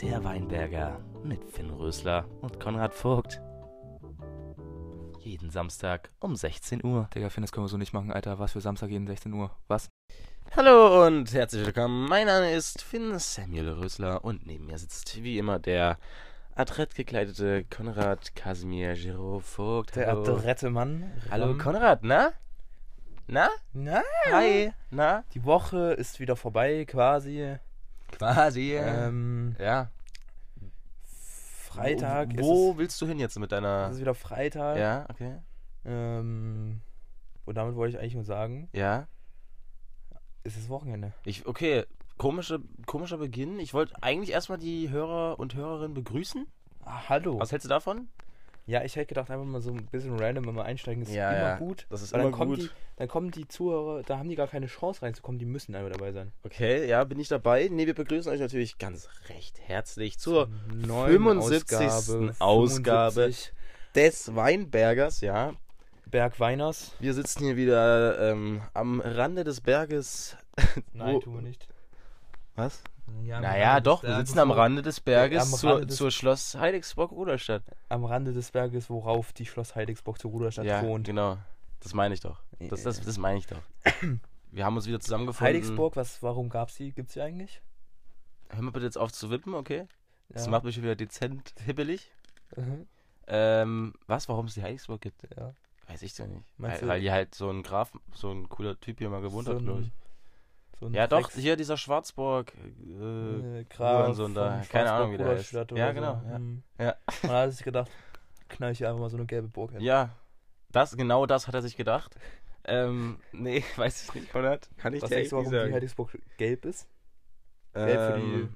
Der Weinberger mit Finn Rösler und Konrad Vogt. Jeden Samstag um 16 Uhr. Digga, Finn, das können wir so nicht machen, Alter. Was für Samstag jeden 16 Uhr? Was? Hallo und herzlich willkommen. Mein Name ist Finn Samuel Rösler und neben mir sitzt wie immer der adrett gekleidete Konrad Casimir Giro Vogt. Der Hallo. adrette Mann. Hallo. Konrad, na? Na? Na, Hi. Na? die Woche ist wieder vorbei, quasi. Quasi. Ähm, ja. Freitag Wo, wo ist, willst du hin jetzt mit es, deiner... es ist wieder Freitag. Ja, okay. Ähm, und damit wollte ich eigentlich nur sagen, Ja. es ist Wochenende. Ich, okay, komische, komischer Beginn. Ich wollte eigentlich erstmal die Hörer und Hörerinnen begrüßen. Ah, hallo. Was hältst du davon? Ja, ich hätte gedacht, einfach mal so ein bisschen random immer einsteigen ist Ja, immer ja. gut. Das ist Weil dann immer kommen gut. Die, dann kommen die Zuhörer, da haben die gar keine Chance reinzukommen, die müssen einfach dabei sein. Okay, ja, bin ich dabei. Ne, wir begrüßen euch natürlich ganz recht herzlich zur Neuen 75. Ausgabe. 75 des Weinbergers, ja. Bergweiners. Wir sitzen hier wieder ähm, am Rande des Berges. Nein, tun wir nicht. Was? Ja, Naja, doch, wir sitzen am Rande des Berges am zur, des- zur Schloss Heidigsburg-Ruderstadt. Am Rande des Berges, worauf die Schloss Heidigsburg zu Ruderstadt Ja, thront. genau. Das meine ich doch. Das, das, das meine ich doch. Wir haben uns wieder zusammengefunden. Heidigsburg, was, warum gab's die? Gibt's die eigentlich? Hör mal bitte jetzt auf zu wippen, okay? Das Ja. macht mich schon wieder dezent hibbelig. Mhm. Ähm, was, warum es die Heidigsburg gibt? Ja. Weiß ich doch nicht. Weil, weil hier halt so ein Graf, so ein cooler Typ hier mal gewohnt So hat, glaube ich. So Ja, doch, hier dieser Schwarzburg. Äh, äh, Graf Hurensohn da. Keine Ahnung, wie der heißt. Ja, genau, So. ja. Mhm. Ja. Und da hat er sich gedacht, knall ich hier einfach mal so eine gelbe Burg hin. ja, das, genau das hat er sich gedacht. Ähm, nee, weiß ich nicht, Konrad. Kann ich Was dir echt warum die. Heidigsburg gelb ist? gelb für die Ähm,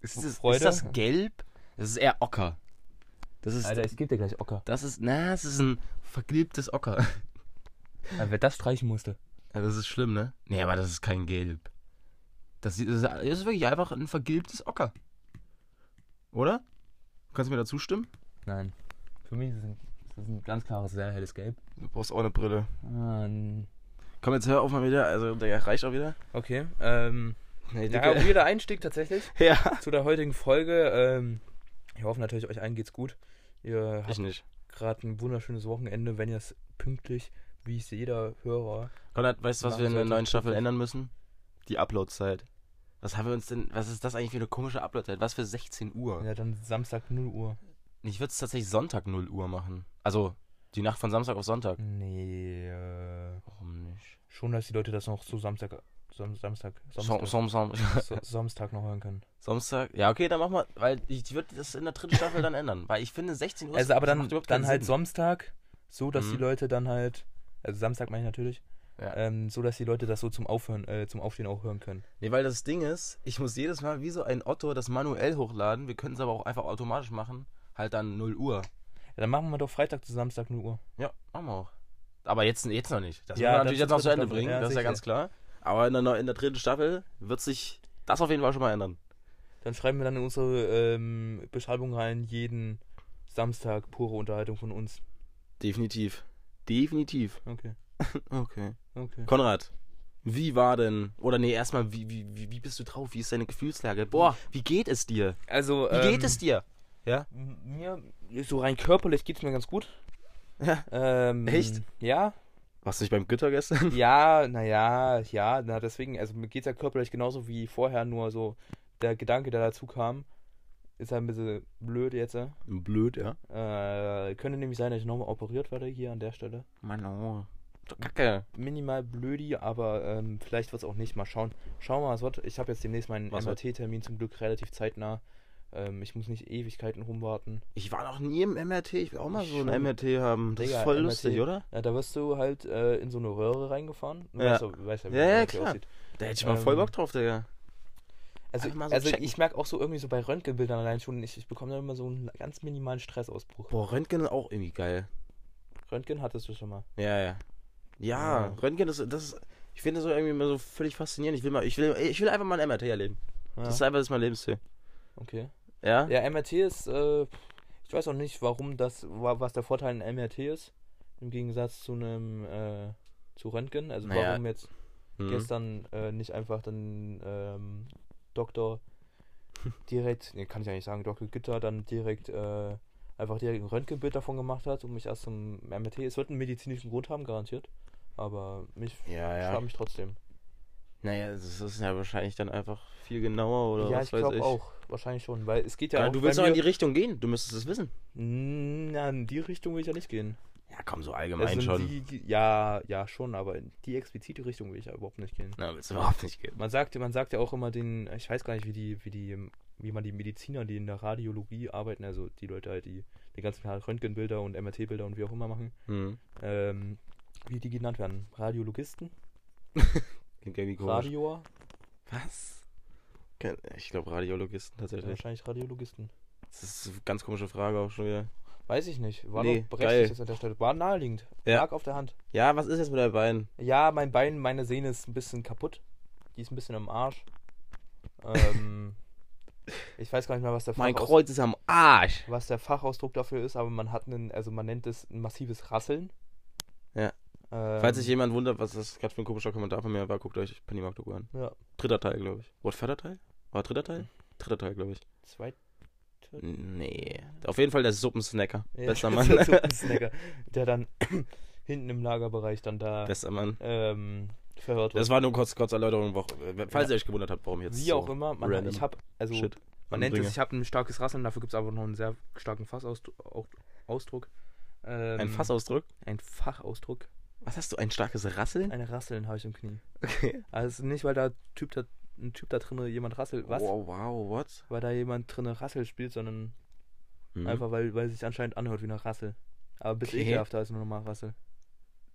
ist, das, Freude? ist das gelb? Das ist eher Ocker. Das ist, Alter, ich geb dir gleich Ocker. das ist, na, es ist ein vergilbtes Ocker. wer das streichen musste. Ja, das ist schlimm, ne? Nee, aber das ist kein Gelb. Das ist, das ist- wirklich einfach ein vergilbtes Ocker. Oder? Kannst du mir dazu stimmen? Nein. Für mich ist es ein, ist es ein ganz klares, sehr helles Gelb. Du brauchst auch eine Brille. N- Komm, jetzt hör auf mal wieder. Also, der reicht auch wieder. Okay. Ähm, Nee, ja, Dicke. weirder Einstieg tatsächlich ja. zu der heutigen Folge. Ähm, ich hoffe natürlich, euch allen geht's gut. Ihr Ich habt nicht. gerade ein wunderschönes Wochenende, wenn ihr es pünktlich, wie es jeder Hörer. Konrad, weißt du, was wir in der neuen Staffel ändern müssen? Die Uploadzeit. Was haben wir uns denn, was ist das eigentlich für eine komische Uploadzeit? Was für 16 Uhr? Ja, dann Samstag 0 Uhr. Ich würde es tatsächlich Sonntag 0 Uhr machen. Also, die Nacht von Samstag auf Sonntag. Nee, äh, Warum nicht? schon, dass die Leute das noch so Samstag, Sam, Samstag, Som, Samstag, som, som, so, Samstag noch hören können. Samstag? Ja, okay, dann machen wir, weil ich würde das in der dritten Staffel dann ändern. Weil ich finde 16 Uhr Also, aber dann, dann halt. Samstag, so dass die Mhm. Leute dann halt, also Samstag meine ich natürlich, Ja. ähm, so dass die Leute das so zum Aufhören, äh, zum Aufstehen auch hören können. Nee, weil das Ding ist, ich muss jedes Mal wie so ein Otto das manuell hochladen. Wir können es aber auch einfach automatisch machen. Halt dann 0 Uhr. Ja, dann machen wir doch Freitag zu Samstag 0 Uhr. Ja, machen wir auch. Aber jetzt, jetzt noch nicht. Das Ja, müssen wir natürlich jetzt noch zu Ende Staffel. bringen, Ja, das ist ja ganz klar. Aber in der, in der dritten Staffel wird sich das auf jeden Fall schon mal ändern. Dann schreiben wir dann in unsere ähm, Beschreibung rein, jeden Samstag pure Unterhaltung von uns. Definitiv. Definitiv. Okay, Okay. okay. Konrad, wie war denn, oder nee, erstmal, wie, wie, wie, bist du drauf? Wie ist deine Gefühlslage? Boah, wie geht es dir? Also, Wie geht es dir? Ja? Mir, so rein körperlich geht's mir ganz gut. Ja. Ähm, Echt? Ja, Warst du nicht beim Gitter gestern? ja, naja, ja, na deswegen, also mir geht's ja körperlich genauso wie vorher, nur so der Gedanke, der dazu kam, ist halt ein bisschen blöd jetzt. äh. Blöd, ja. Äh, könnte nämlich sein, dass ich nochmal operiert werde hier an der Stelle. Mann, oh. Kacke. Minimal blödi, aber ähm, vielleicht wird's auch nicht. Mal schauen. Schauen wir mal, was wird. Ich habe jetzt demnächst meinen wird? MRT-Termin zum Glück relativ zeitnah. Ähm, ich muss nicht Ewigkeiten rumwarten. Ich war noch nie im MRT. Ich will auch mal Ich so ein. MRT haben. Das Digga, ist voll MRT. lustig, oder? Ja, da wirst du halt äh, in so eine Röhre reingefahren. Du Ja. weißt, weißt ja, wie Ja, ja, klar. aussieht. Da hätte ich mal voll Ähm, Bock drauf, Digga. Also, so also checken. ich merke auch so irgendwie so bei Röntgenbildern allein schon, ich, ich bekomme da immer so einen ganz minimalen Stressausbruch. Boah, Röntgen ist auch irgendwie geil. Röntgen hattest du schon mal. Ja, ja. Ja, Ja. Röntgen das ist, ich finde das so irgendwie immer so völlig faszinierend. Ich will mal, ich will, ich will einfach mal ein MRT erleben. Ja, Das ist einfach das ist mein Lebensziel. okay. Ja? Ja, MRT ist, äh, ich weiß auch nicht, warum das, wa- was der Vorteil in MRT ist, im Gegensatz zu einem, äh, zu Röntgen. Also Naja, warum jetzt Hm. gestern äh, nicht einfach dann ähm, Doktor direkt, nee, kann ich eigentlich sagen, Dr. Gitter dann direkt äh, einfach direkt ein Röntgenbild davon gemacht hat und mich erst zum MRT. Es wird einen medizinischen Grund haben, garantiert. Aber mich Ja, ja. ja. mich trotzdem. Naja, das ist ja wahrscheinlich dann einfach viel genauer oder ja, was ich weiß glaube ich. auch. Wahrscheinlich schon, weil es geht ja, Ja, auch du willst doch in die Richtung gehen. Du müsstest es wissen. Na, in die Richtung will ich ja nicht gehen. Ja, komm, so allgemein in schon. Die, ja, ja, schon, aber in die explizite Richtung will ich ja überhaupt nicht gehen. Na, willst du überhaupt nicht gehen. Man sagt, man sagt ja auch immer den, ich weiß gar nicht, wie die, wie die, wie man die Mediziner, die in der Radiologie arbeiten, also die Leute halt, die die ganzen Röntgenbilder und MRT-Bilder und wie auch immer machen, Hm. ähm, wie die genannt werden. Radiologisten? Klingt irgendwie komisch. Radioer? Was? Ich glaube Radiologisten tatsächlich. Wahrscheinlich Radiologisten. Das ist eine ganz komische Frage auch schon wieder. Weiß ich nicht. War Nee, doch berechtigt das an der Stelle. War naheliegend. Ja. Lag auf der Hand. Ja, was ist jetzt mit deinem Bein? Ja, mein Bein, meine Sehne ist ein bisschen kaputt. Die ist ein bisschen im Arsch. Ähm, ich weiß gar nicht mehr, was der, Mein Fachaus Kreuz ist am Arsch. was der Fachausdruck dafür ist, aber man hat einen, also man nennt es ein massives Rasseln. Ja. Ähm, Falls sich jemand wundert, was das gerade für ein komischer Kommentar von mir war, guckt euch Pennymark Doku an. Ja, Dritter Teil, glaube ich. Oder vierter Teil? War dritter Teil? Dritter Teil, glaube ich. zwei. Nee. Auf jeden Fall der Suppensnacker. Ja, Bester Mann. so ein Snacker, der dann hinten im Lagerbereich dann da Bester Mann. ähm, verhört wird. Das war nur kurz, kurz Erläuterung, falls ihr euch gewundert habt, warum jetzt Wie so auch immer, man, ich habe, also Shit man nennt es, ich habe ein starkes Rasseln, dafür gibt es aber noch einen sehr starken Fassausdruck. Ausdruck. Ähm, Ein Fassausdruck? Ein Fachausdruck. Was hast du? Ein starkes Rasseln? Ein Rasseln habe ich im Knie. Okay. Also nicht, weil da typ da, ein Typ da drin jemand rasselt, was? Wow, wow, what? Weil da jemand drin Rassel spielt, sondern Mhm. einfach, weil, weil es sich anscheinend anhört wie nach Rassel. Aber ein bisschen Okay. ekelhafter als nur normal Rassel.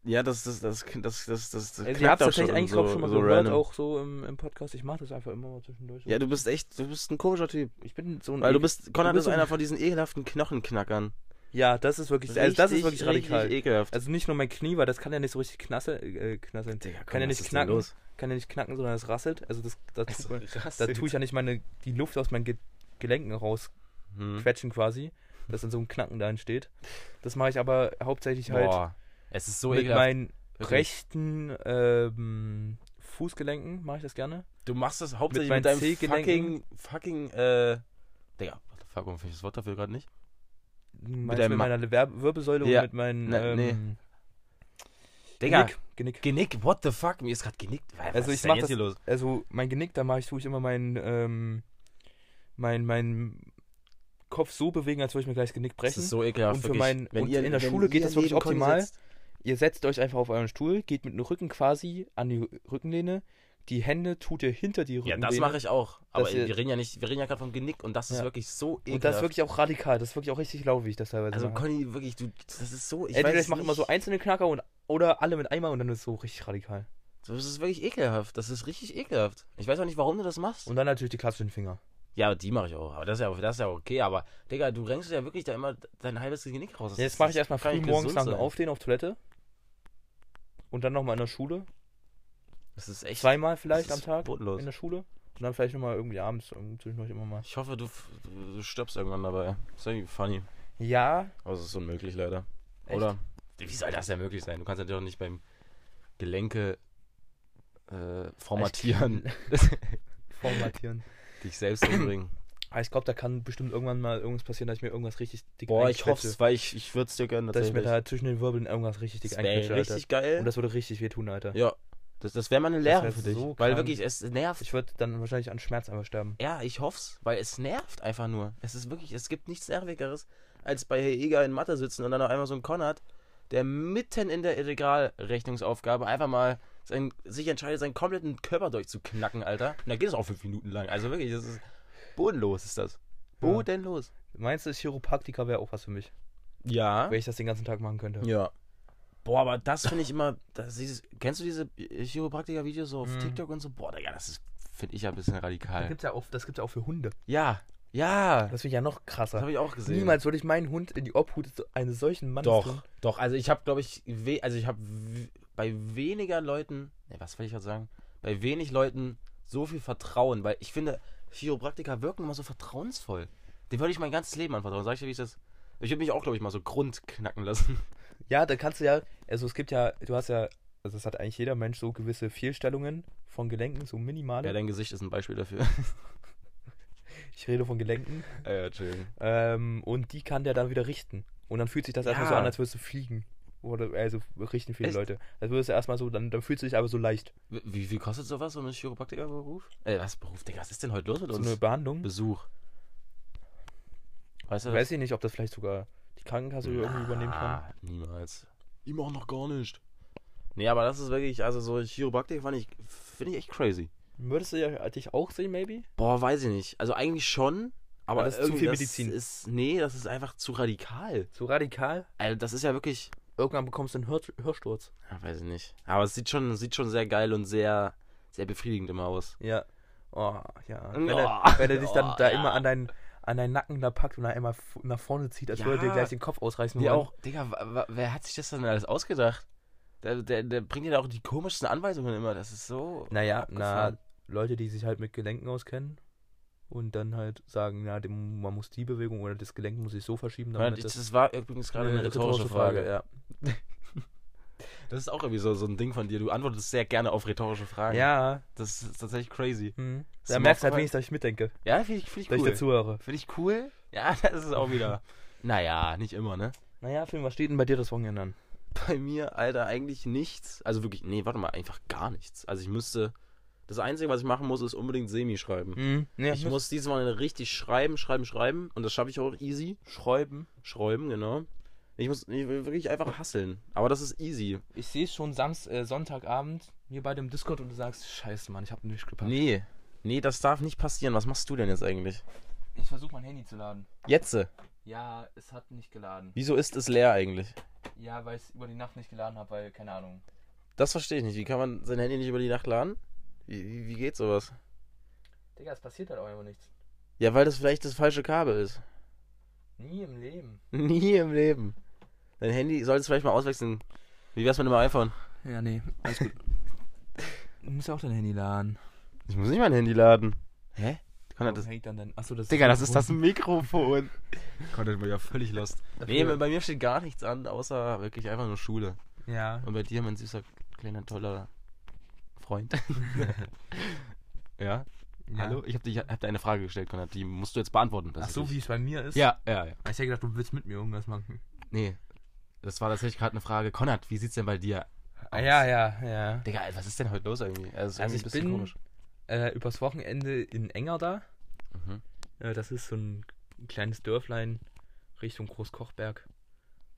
Ja, das, das, das, das, das, das, das Also ich klappt hab's auch tatsächlich schon eigentlich so, schon mal so gehört, random. auch so im, im Podcast. Ich mache das einfach immer mal zwischendurch. Ja, du bist echt, du bist ein komischer Typ. ich bin so ein Weil du bist, Konrad bist ist so ein- einer von diesen ekelhaften Knochenknackern. Ja, das ist wirklich, also das ist wirklich radikal. Richtig ekelhaft. Also nicht nur mein Knie, weil das kann ja nicht so richtig knasse, äh, knasseln. Digga, komm, kann ja nicht knacken. los? Kann ja nicht knacken, sondern es rasselt. Also das, da, tut Also, krass, da tue ich ja nicht meine, die Luft aus meinen Ge Gelenken raus Hm. quetschen quasi, dass dann so ein Knacken da entsteht. Das mache ich aber hauptsächlich halt Boah, es ist so mit ekelhaft. meinen rechten ähm, Fußgelenken mache ich das gerne. Du machst das hauptsächlich meinen mit, deinem fucking, fucking, äh, Digga, what the fuck, warum finde ich das Wort dafür gerade nicht? Mit, deinem mit meiner Wirbelsäule Ja, und mit meinen ne, ähm, nee. Digga, Genick. Genick. Genick, what the fuck, mir ist gerade genickt. Was Also ich mach das- hier los? Also mein Genick, da mache ich, tue ich immer meinen ähm, mein, mein Kopf so bewegen, als würde ich mir gleich das Genick Das brechen. ist so ekelhaft, Und für wirklich. mein- wenn und ihr, in der Schule geht das wirklich optimal. sitzt- Ihr setzt euch einfach auf euren Stuhl, geht mit dem Rücken quasi an die Rückenlehne, die Hände tut ihr hinter die Ja, Rückenlehne. das mache ich auch. Aber ihr- wir reden ja nicht, wir reden ja gerade vom Genick und das ist Ja. wirklich so ekelhaft. Und das ist wirklich auch radikal, das ist wirklich auch richtig ich das teilweise Also mache. Conny, wirklich, du, das ist so, ich Entweder ich mache immer so einzelne Knacker und, oder alle mit einmal und dann ist es so richtig radikal. Das ist wirklich ekelhaft, das ist richtig ekelhaft. Ich weiß auch nicht, warum du das machst. Und dann natürlich die klassischen Finger. ja, die mache ich auch, aber das ist ja, das ist ja okay, aber Digga, du renkst ja wirklich da immer dein halbes Genick raus. Das Jetzt mache ich erstmal früh morgens sein. Aufstehen auf Toilette. Und dann nochmal in der Schule. Das ist echt Zweimal vielleicht am Tag bodenlos. in der Schule. Und dann vielleicht nochmal irgendwie abends zwischendurch immer mal. Ich hoffe, du, du stirbst irgendwann dabei. Das ist irgendwie funny. Ja, Aber es ist unmöglich leider. Echt? Oder? Wie soll das denn möglich sein? Du kannst natürlich auch nicht beim Gelenke äh, formatieren, formatieren. dich selbst umbringen. Aber ich glaube, da kann bestimmt irgendwann mal irgendwas passieren, dass ich mir irgendwas richtig dick Boah, ich hoffe es, weil ich, ich würde es dir gönnen. Dass ich mir da zwischen den Wirbeln irgendwas richtig dick das einquetsche, Alter. richtig geil. Und das würde richtig wehtun, Alter. ja, das, das wäre mal eine Lehre für dich. so weil krank. wirklich, es nervt. Ich würde dann wahrscheinlich an Schmerz einfach sterben. Ja, ich hoff's, weil es nervt einfach nur. Es ist wirklich, es gibt nichts Nervigeres, als bei Herr Eger in Mathe sitzen und dann auf einmal so ein Konrad, der mitten in der Integralrechnungsaufgabe einfach mal sein, sich entscheidet, seinen kompletten Körper durchzuknacken, Alter. Und da geht es auch fünf Minuten lang. Also wirklich, das ist bodenlos ist das. Ja. Bodenlos. Meinst du, Chiropraktiker wäre auch was für mich? Ja. Wenn ich das den ganzen Tag machen könnte. Ja. Boah, aber das finde ich immer, das, dieses, kennst du diese Chiropraktiker-Videos so auf Mhm. TikTok und so? Boah, Digga, das finde ich ja ein bisschen Das radikal. gibt's ja auch, das gibt's ja auch für Hunde. Ja, ja, Das finde ich ja noch das krasser. habe ich auch gesehen. Niemals würde ich meinen Hund in die Obhut eines solchen Mannes Doch, tun. doch. Also ich habe, glaube ich, we also ich habe bei weniger Leuten, ne, was will ich gerade sagen? Bei wenig Leuten so viel Vertrauen, weil ich finde, Chiropraktiker wirken immer so vertrauensvoll. Dem würde ich mein ganzes Leben anvertrauen. Sag ich dir, wie ich das. Ich würde mich auch, glaube ich, mal so grundknacken lassen. Ja, da kannst du ja, also es gibt ja, du hast ja also es hat eigentlich jeder Mensch so gewisse Fehlstellungen von Gelenken, so minimale. Ja, dein Gesicht ist ein Beispiel dafür. ich rede von Gelenken. ja, Entschuldigung. Ähm, und die kann der dann wieder richten. Und dann fühlt sich das erstmal so Ja. an, als würdest du fliegen. Oder also richten viele Echt? Leute. Als würdest du erstmal so, dann, dann fühlst du dich aber so leicht. Wie, wie viel kostet sowas, so ein Chiropraktikerberuf? Äh, was Beruf, Digga, was ist denn heute los mit So uns? eine Behandlung. Besuch. Weißt du Weiß ich nicht, ob das vielleicht sogar Krankenkasse irgendwie übernehmen kann. Niemals. Ihm auch noch gar nicht. Nee, aber das ist wirklich, also so Chiropraktik fand ich, finde ich echt crazy. Würdest du ja dich auch sehen, maybe? Boah, weiß ich nicht. Also eigentlich schon, aber Aber das ist zu irgendwie viel das Medizin. Ist, nee, das ist einfach zu radikal. So radikal? Also das ist ja wirklich, Irgendwann bekommst du einen Hör Hörsturz. ja, weiß ich nicht. Aber es sieht schon, sieht schon sehr geil und sehr, sehr befriedigend immer aus. Ja. Oh, ja. Oh, Wenn, er, wenn er dich dann oh, da ja. immer an deinen, an deinen Nacken da packt und dann einmal nach vorne zieht, als Ja. würde er dir gleich den Kopf ausreißen wollen. auch, Digga, wer hat sich das denn alles ausgedacht? Der, der, der bringt dir da auch die komischsten Anweisungen immer. Das ist so. Naja, na. Leute, die sich halt mit Gelenken auskennen und dann halt sagen, ja, dem, man muss die Bewegung oder das Gelenk muss sich so verschieben, Ja, damit das, das war übrigens gerade eine rhetorische Frage. ja. Das ist auch irgendwie so, so ein Ding von dir. Du antwortest sehr gerne auf rhetorische Fragen. Ja, Das ist tatsächlich crazy. hm. Ist da merkst du halt wenigstens, dass ich mitdenke, Ja, finde ich, find ich dass cool. ich dazuhöre. Finde ich cool? Ja, das ist auch wieder. naja, nicht immer, ne? Naja, Film, was steht denn bei dir das Wochenende an? Bei mir, Alter, eigentlich nichts. Also wirklich, nee, warte mal, einfach gar nichts. Also ich müsste. Das Einzige, was ich machen muss, ist unbedingt Semi schreiben. Hm. Ja, Ich muss dieses Mal richtig schreiben, schreiben, schreiben. Und das schaffe ich auch easy. schreiben. Schreiben, genau. Ich muss ich will wirklich einfach hasseln. Aber das ist easy. Ich sehe es schon Samst, äh, Sonntagabend hier bei dem Discord und du sagst, scheiße, Mann, ich habe nicht gepackt. Nee. Nee, das darf nicht passieren. Was machst du denn jetzt eigentlich? Ich versuche mein Handy zu laden. Jetzt? Ja, es hat nicht geladen. Wieso ist es leer eigentlich? Ja, weil ich es über die Nacht nicht geladen habe, weil, keine Ahnung. Das verstehe ich nicht. Wie kann man sein Handy nicht über die Nacht laden? Wie, wie, wie geht sowas? Digga, es passiert halt auch immer nichts. Ja, weil das vielleicht das falsche Kabel ist. Nie im Leben. Nie im Leben. Dein Handy solltest du vielleicht mal auswechseln. Wie wär's mit dem iPhone? Ja, nee, alles gut. du musst ja auch dein Handy laden. Ich muss nicht mein Handy laden. Hä? Konrad, das, hängt dann dein... Achso, das Digga, das ist das Mikrofon. Konrad war ja völlig lost. Nee, bei mir steht gar nichts an, außer wirklich einfach nur Schule. Ja. Und bei dir, mein süßer, kleiner, toller Freund. ja? ja. Hallo? Ich hab, dich, hab dir eine Frage gestellt, Konrad. Die musst du jetzt beantworten. Ach so, wie es bei mir ist? Ja, ja, ja. Ich hätte gedacht, du willst mit mir irgendwas machen. Nee. Das war tatsächlich gerade eine Frage. Konrad, wie sieht's denn bei dir Ah, ja, ja, ja. Digga, Alter, was ist denn heute los irgendwie? Also, Also ich ein bisschen bin- komisch. Äh, übers Wochenende in Engerda. Mhm. Äh, das ist so ein kleines Dörflein Richtung Großkochberg.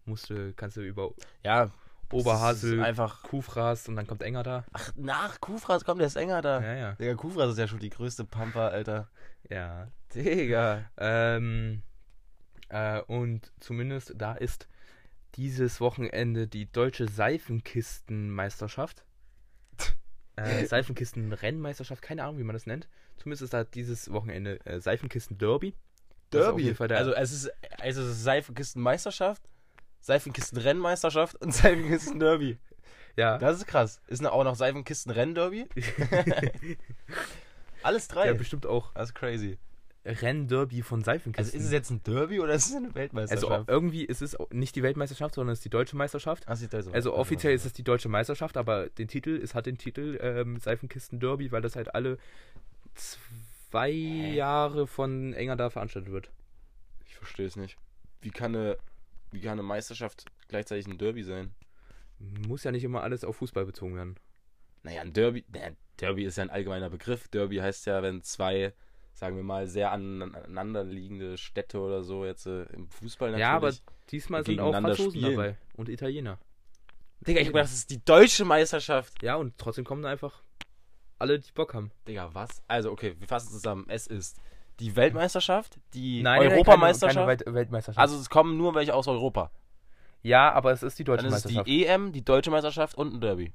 Musste, kannst du über Ja, Oberhasel, einfach. Kufras und dann kommt Engerda. Ach, nach Kufras kommt der ist enger da. Ja, ja. Digga, Kufras ist ja schon die größte Pampa, Alter. Ja. Digga. Ähm, äh, und zumindest da ist dieses Wochenende die deutsche Seifenkistenmeisterschaft. äh, Seifenkistenrennmeisterschaft, keine Ahnung, wie man das nennt. Zumindest ist da dieses Wochenende äh, Seifenkisten-Derby. Das ist auf jeden Fall der- Also es ist, also es ist Seifenkistenmeisterschaft, Seifenkistenrennmeisterschaft und Seifenkisten-Derby. Ja. Das ist krass. Ist auch noch Seifenkisten-Renn-Derby? Alles drei. ja, bestimmt auch das ist crazy. Rennderby von Also Seifenkisten. ist es jetzt ein Derby oder ist es eine also Weltmeisterschaft? irgendwie ist es nicht die Weltmeisterschaft, sondern es ist die deutsche Meisterschaft. Sieht da so Also offiziell ist es die deutsche Meisterschaft, aber den Titel, es hat den Titel ähm, Seifenkisten Derby, weil das halt alle zwei Jahre von Engerda veranstaltet wird. Ich verstehe es nicht. Wie kann, eine, wie kann eine Meisterschaft gleichzeitig ein Derby sein? Muss ja nicht immer alles auf Fußball bezogen werden. Naja, ein Derby, naja, Derby ist ja ein allgemeiner Begriff. Derby heißt ja, wenn zwei, sagen wir mal, sehr aneinander liegende Städte oder so jetzt äh, im Fußball natürlich. Ja, aber diesmal sind auch Franzosen spielen. dabei und Italiener. Digga, ich hab gedacht, das ist die deutsche Meisterschaft. Ja, und trotzdem kommen da einfach alle, die Bock haben. Digga, was? Also, okay, wir fassen zusammen. Es ist die Weltmeisterschaft, die Nein, nein, Europameisterschaft. Keine, keine Welt Weltmeisterschaft. also es kommen nur welche aus Europa. ja, aber es ist die deutsche Dann ist es Meisterschaft. die EM, die deutsche Meisterschaft und ein Derby.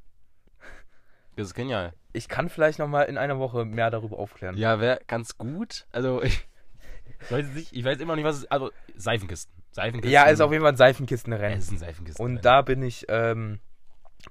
Das ist genial. ich kann vielleicht noch mal in einer Woche mehr darüber aufklären. Ja, wäre ganz gut. Also, ich, weiß nicht, ich weiß immer noch nicht, was es ist. Also, Seifenkisten. Seifenkisten. Ja, ist auf jeden Fall ein Seifenkistenrennen. es ist ein Seifenkisten. Und da bin ich, ähm,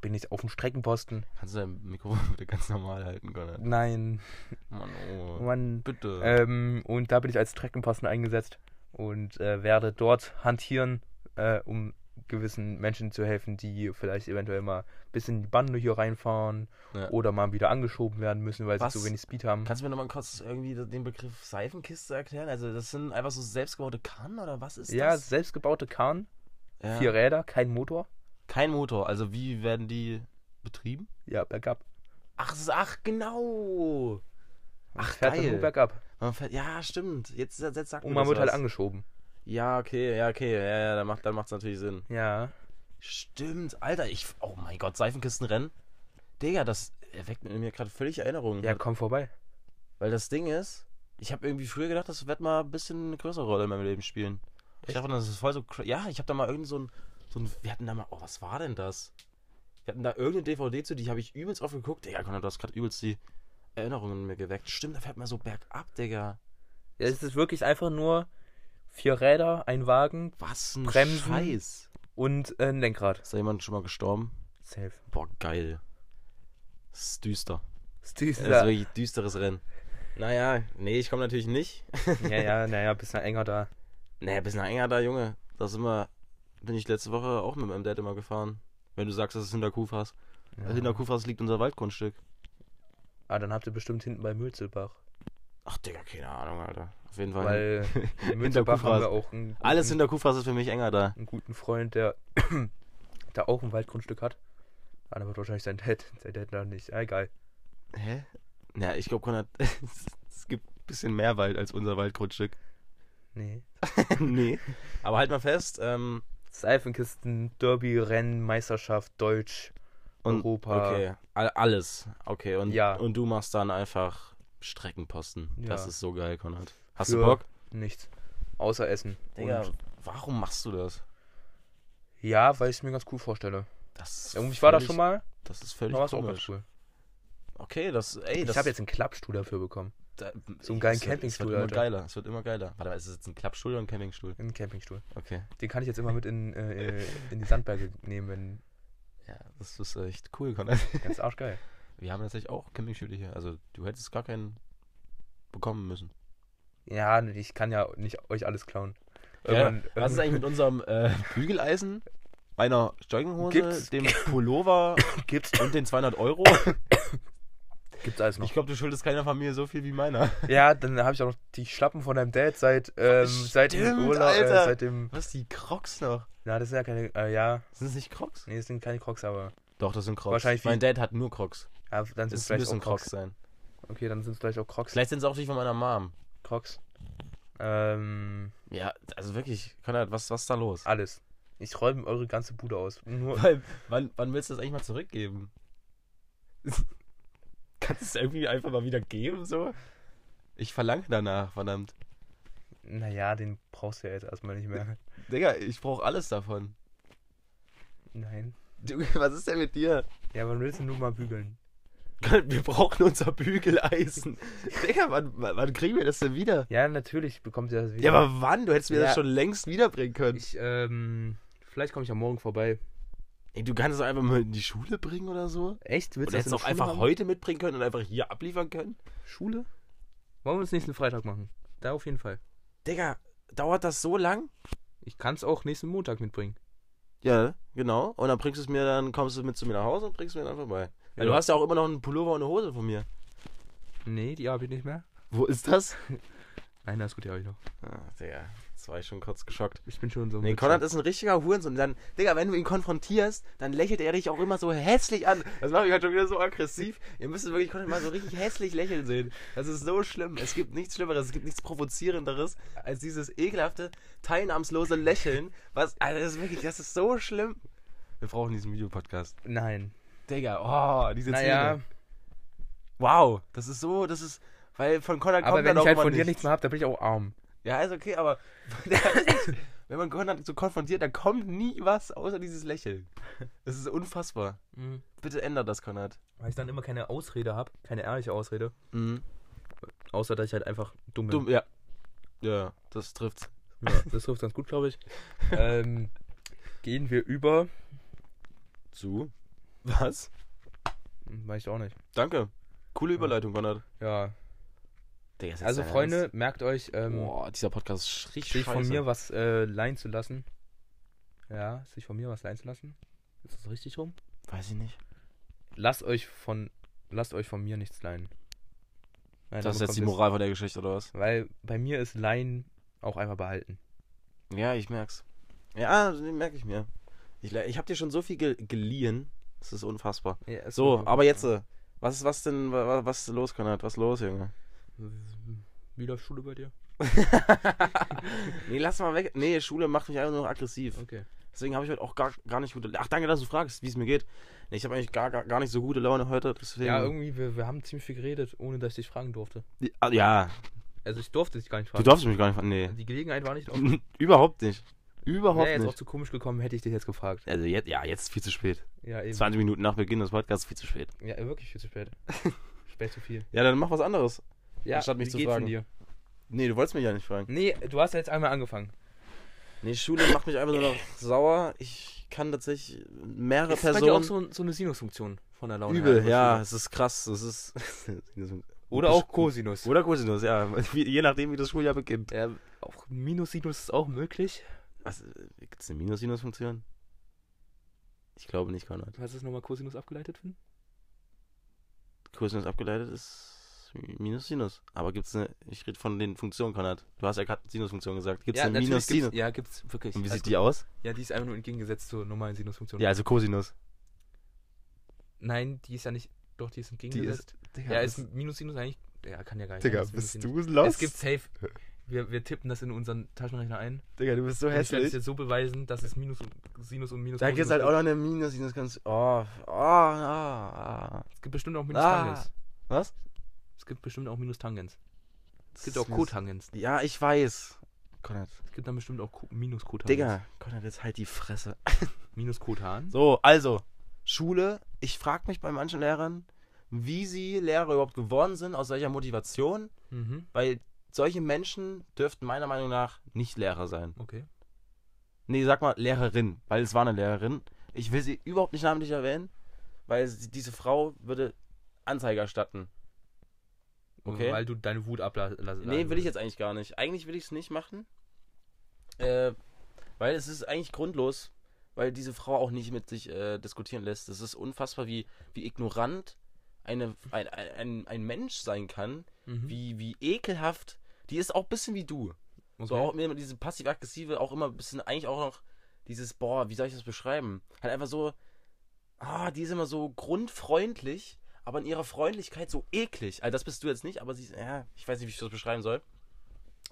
bin ich auf dem Streckenposten. Kannst du dein Mikrofon bitte ganz normal halten, Konrad? Nein, Mann, oh. Mann. Bitte. Ähm, und da bin ich als Streckenposten eingesetzt und äh, werde dort hantieren, äh, um gewissen Menschen zu helfen, die vielleicht eventuell mal ein bisschen in die Bande hier reinfahren Ja. oder mal wieder angeschoben werden müssen, weil Was? sie zu wenig Speed haben. Kannst du mir nochmal kurz irgendwie den Begriff Seifenkiste erklären? Also das sind einfach so selbstgebaute Kannen oder was ist ja, das? selbstgebaute Karren, Ja. vier Räder, kein Motor. Kein Motor. Also wie werden die betrieben? Ja, bergab. Ach, ach genau. Man Ach, fährt geil. nur bergab. Man fährt, ja, stimmt. Jetzt, jetzt sagt Und man wird halt angeschoben. Ja, okay, ja, okay. Ja, ja, dann macht dann macht's natürlich Sinn. Ja. Stimmt, Alter, ich. Oh mein Gott, Seifenkistenrennen. Digga, das erweckt in mir gerade völlig Erinnerungen. Ja, komm vorbei. Weil das Ding ist, ich habe irgendwie früher gedacht, das wird mal ein bisschen eine größere Rolle in meinem Leben spielen. Ich Echt? dachte, das ist voll so. Ja, ich habe da mal irgend so ein, so ein. Wir hatten da mal. Oh, was war denn das? Wir hatten da irgendeine DVD zu, die habe ich übelst oft geguckt. Digga, Conor, du hast gerade übelst die Erinnerungen in mir geweckt. Stimmt, da fährt man so bergab, Digga. Ja, es ist wirklich einfach nur vier Räder, ein Wagen Was ein Bremsen. Scheiß. und äh, ein Lenkrad. Ist da jemand schon mal gestorben? Safe. Boah, geil. Das ist düster. Das ist Das ist wirklich ein düsteres Rennen. Naja, nee, ich komme natürlich nicht. ja, ja, naja, bisschen enger da. Nee, bis nach enger da, Junge. Da sind wir, bin ich letzte Woche auch mit meinem Dad immer gefahren. Wenn du sagst, dass es hinter Kufhaus. Ja. Hinter Kufhaus liegt unser Waldgrundstück. Ah, dann habt ihr bestimmt hinten bei Mülzelbach. Ach, Digga, keine Ahnung, Alter. Auf jeden Fall. Weil in Mülzelbach haben wir auch einen guten, Alles hinter Kufhaus ist für mich enger da. einen guten Freund, der da auch ein Waldgrundstück hat. Ah, da wird wahrscheinlich sein Dad, sein Dad da nicht. Ah, egal. Hä? Ja, ich glaube, Konrad, es gibt ein bisschen mehr Wald als unser Waldgrundstück. Nee. nee. Aber halt mal fest, ähm, Seifenkisten, Derby, Rennen, Meisterschaft, Deutsch, und, Europa. Okay, all, alles. Okay, und, Ja. und du machst dann einfach Streckenposten. Das Ja. ist so geil, Konrad. Hast du Bock? Nichts. Außer Essen. Digga, Und, warum machst du das? ja, weil ich es mir ganz cool vorstelle. Das Irgendwie war das schon mal. Das ist völlig ganz komisch. cool. Okay, das, ey, Ich habe jetzt einen Klappstuhl dafür bekommen. da, so einen geilen es Campingstuhl, Es wird immer Alter. geiler, es wird immer geiler. Warte mal, ist es jetzt ein Klappstuhl oder ein Campingstuhl? Einen Campingstuhl. Okay. Den kann ich jetzt immer mit in, äh, in die Sandberge nehmen, wenn. Ja, das ist echt cool, Konrad. Ganz arschgeil. Wir haben tatsächlich auch Campingstühle hier. Also, du hättest gar keinen bekommen müssen. Ja, ich kann ja nicht euch alles klauen. Ja, was ist eigentlich mit unserem äh, Bügeleisen, meiner Jogginghose, Gibt's- dem Pullover Gibt's, und den 200 Euro? gibt's alles noch. Ich glaube, du schuldest keiner Familie so viel wie meiner. Ja, dann habe ich auch noch die Schlappen von deinem Dad seit, ähm, seit dem Stimmt, Urlaub, Alter. äh, seit dem. Was, die Crocs noch? Na, das sind ja keine. Äh, ja, Sind das nicht Crocs? nee, das sind keine Crocs, aber. Doch, das sind Crocs. Wahrscheinlich mein Dad hat nur Crocs. Ja, dann sind es Es vielleicht müssen auch Crocs Crocs. sein. Okay, dann sind es vielleicht auch Crocs. Vielleicht sind es auch die von meiner Mom. Crocs. Ähm, Ja, also wirklich, Konrad, was, was ist da los? alles. Ich räume eure ganze Bude aus. Nur. Weil, wann, wann willst du das eigentlich mal zurückgeben? Kannst du es irgendwie einfach mal wieder geben, so? Ich verlange danach, verdammt. Naja, den brauchst du ja jetzt erstmal nicht mehr. Digga, ich brauche alles davon. Nein. Du, was ist denn mit dir? Ja, wann willst du nur mal bügeln? Wir brauchen unser Bügeleisen. Digga, wann, wann kriegen wir das denn wieder? Ja, natürlich bekommt ihr das wieder. Ja, aber wann? Du hättest mir das Ja. schon längst wiederbringen können. Ich, ähm, vielleicht komme ich ja morgen vorbei. Ey, du kannst es auch einfach mal in die Schule bringen oder so? Echt? Willst du hättest das auch einfach heute mitbringen können und einfach hier abliefern können? Schule? Wollen wir uns nächsten Freitag machen? Da auf jeden Fall. Digga, dauert das so lang? Ich kann es auch nächsten Montag mitbringen. Ja, genau. Und dann bringst du es mir dann, kommst du mit zu mir nach Hause und bringst mir dann vorbei. Weil Ja. du hast ja auch immer noch einen Pullover und eine Hose von mir. Nee, die habe ich nicht mehr. Wo ist das? Nein, das ist gut, die habe ich noch. Ah, Digga, das war ich schon kurz geschockt. Ich bin schon so. Nee, Konrad ist ein richtiger Hurensohn. Dann, Digga, wenn du ihn konfrontierst, dann lächelt er dich auch immer so hässlich an. Das macht mich halt schon wieder so aggressiv. Ihr müsst wirklich Konrad mal so richtig hässlich lächeln sehen. Das ist so schlimm. Es gibt nichts Schlimmeres, es gibt nichts Provozierenderes als dieses ekelhafte, teilnahmslose Lächeln. Was, also das ist wirklich, das ist so schlimm. Wir brauchen diesen Videopodcast. Nein. Digga, oh, diese Naja, Zähne. Wow, das ist so, das ist, weil von Konrad aber kommt wenn dann ich halt auch von dir nichts mehr habe, dann bin ich auch arm. Ja, ist okay, aber wenn man Konrad so konfrontiert, dann kommt nie was außer dieses Lächeln. Das ist unfassbar. Bitte ändert das, Konrad. Weil ich dann immer keine Ausrede habe, keine ehrliche Ausrede. Mhm. Außer, dass ich halt einfach dumm bin. Dumm, ja. Ja, das trifft's. Ja, das trifft ganz gut, glaube ich. ähm, gehen wir über. Zu? Was? Weiß ich auch nicht. Danke. Coole Überleitung, Konrad. Ja. Digga, ist das Also, dein Freunde, Ernst? merkt euch, ähm, Boah, dieser Podcast ist richtig sich von scheiße. mir was äh, leihen zu lassen. Ja, sich von mir was leihen zu lassen. Ist das richtig rum? Weiß ich nicht. Lasst euch von, lasst euch von mir nichts leihen. Nein, Das ist jetzt die bekommt Moral von der Geschichte, oder was? Weil bei mir ist Leihen auch einfach behalten. Ja, ich merk's. Ja, den merke ich mir. Ich, le- ich habe dir schon so viel ge geliehen. Das ist unfassbar. So, aber jetzt, äh, was ist was denn, wa- wa- was ist los, Konrad? Was ist los, Junge? Wie läuft Schule bei dir? nee, lass mal weg. Nee, Schule macht mich einfach nur noch aggressiv. Okay. Deswegen habe ich heute auch gar, gar nicht gute. Ach, danke, dass du fragst, wie es mir geht. Nee, ich habe eigentlich gar, gar, gar nicht so gute Laune heute. Deswegen. Ja, irgendwie, wir, wir haben ziemlich viel geredet, ohne dass ich dich fragen durfte. Ah, ja, Also ich durfte dich gar nicht du fragen. darfst mich gar nicht fragen. Nee. Die Gelegenheit war nicht auf. Überhaupt nicht. Überhaupt Wäre jetzt auch nicht. zu komisch gekommen, hätte ich dich jetzt gefragt. Also jetzt, ja, jetzt ist viel zu spät. Ja, eben. 20 Minuten nach Beginn des Podcasts ist viel zu spät. Ja, wirklich viel zu spät. spät zu viel. Ja, dann mach was anderes. Ja, Anstatt mich wie zu geht's fragen. dir? Nee, du wolltest mich ja nicht fragen. Nee, du hast ja jetzt einmal angefangen. Nee, Schule macht mich einfach nur noch sauer. Ich kann tatsächlich mehrere Ist bei dir auch Personen. so, so eine Sinusfunktion von der Laune Übel, her, ja, es ist krass. Es ist. Oder auch Cosinus. Oder Cosinus, ja. Wie- Je nachdem, wie das Schuljahr beginnt. Ja, auch Minus-Sinus ist auch möglich. Was, gibt es eine Minus-Sinus-Funktion? Ich glaube nicht, Konrad. Was ist nochmal Cosinus abgeleitet von? Cosinus abgeleitet ist Minus-Sinus. Aber gibt es eine. Ich rede von den Funktionen, Konrad. Du hast ja gerade Sinus-Funktion gesagt. Gibt es Ja, eine natürlich Minus-Sinus? gibt's, ja, gibt's wirklich. Und wie Also, sieht die aus? Ja, die ist einfach nur entgegengesetzt zur normalen Sinusfunktion. Ja, also Cosinus. Nein, die ist ja nicht. Doch, die ist entgegengesetzt. Digga, ja, ist Minus-Sinus eigentlich. Ja, kann ja gar nicht. Digga, bist du los? Es gibt safe. Wir, wir tippen das in unseren Taschenrechner ein. Digga, du bist so Und ich werde es hässlich. jetzt so beweisen, dass es Minus und Sinus und Minus. Da gibt es halt auch noch eine Minus-Sinus. Ganz. Oh, oh, ah. Es gibt bestimmt auch Minus Ah. Tangens. Was? Es gibt bestimmt auch Minus Tangens. Es gibt auch Minus- Cotangens. Ja, ich weiß. Konrad. Es gibt dann bestimmt auch Co Minus Cotangens. Digga, Konrad, jetzt halt die Fresse. Minus Cotan. So, also, Schule. Ich frage mich bei manchen Lehrern, wie sie Lehrer überhaupt geworden sind, aus welcher Motivation, Mhm. weil solche Menschen dürften meiner Meinung nach nicht Lehrer sein. Okay. Nee, sag mal Lehrerin, weil es war eine Lehrerin. Ich will sie überhaupt nicht namentlich erwähnen, weil sie, diese Frau würde Anzeige erstatten. Okay. Weil du deine Wut ablassen Nee, will ich jetzt eigentlich gar nicht. Eigentlich will ich es nicht machen. Äh, weil es ist eigentlich grundlos, weil diese Frau auch nicht mit sich äh, diskutieren lässt. Es ist unfassbar, wie, wie ignorant eine, ein, ein, ein, ein Mensch sein kann, Mhm. wie, wie ekelhaft. Die ist auch ein bisschen wie du. So auch immer diese passiv-aggressive, auch immer ein bisschen, eigentlich auch noch dieses, boah, wie soll ich das beschreiben? Halt einfach so, ah, die ist immer so grundfreundlich, aber in ihrer Freundlichkeit so eklig. Also das bist du jetzt nicht, aber sie ist, ja, ich weiß nicht, wie ich das beschreiben soll.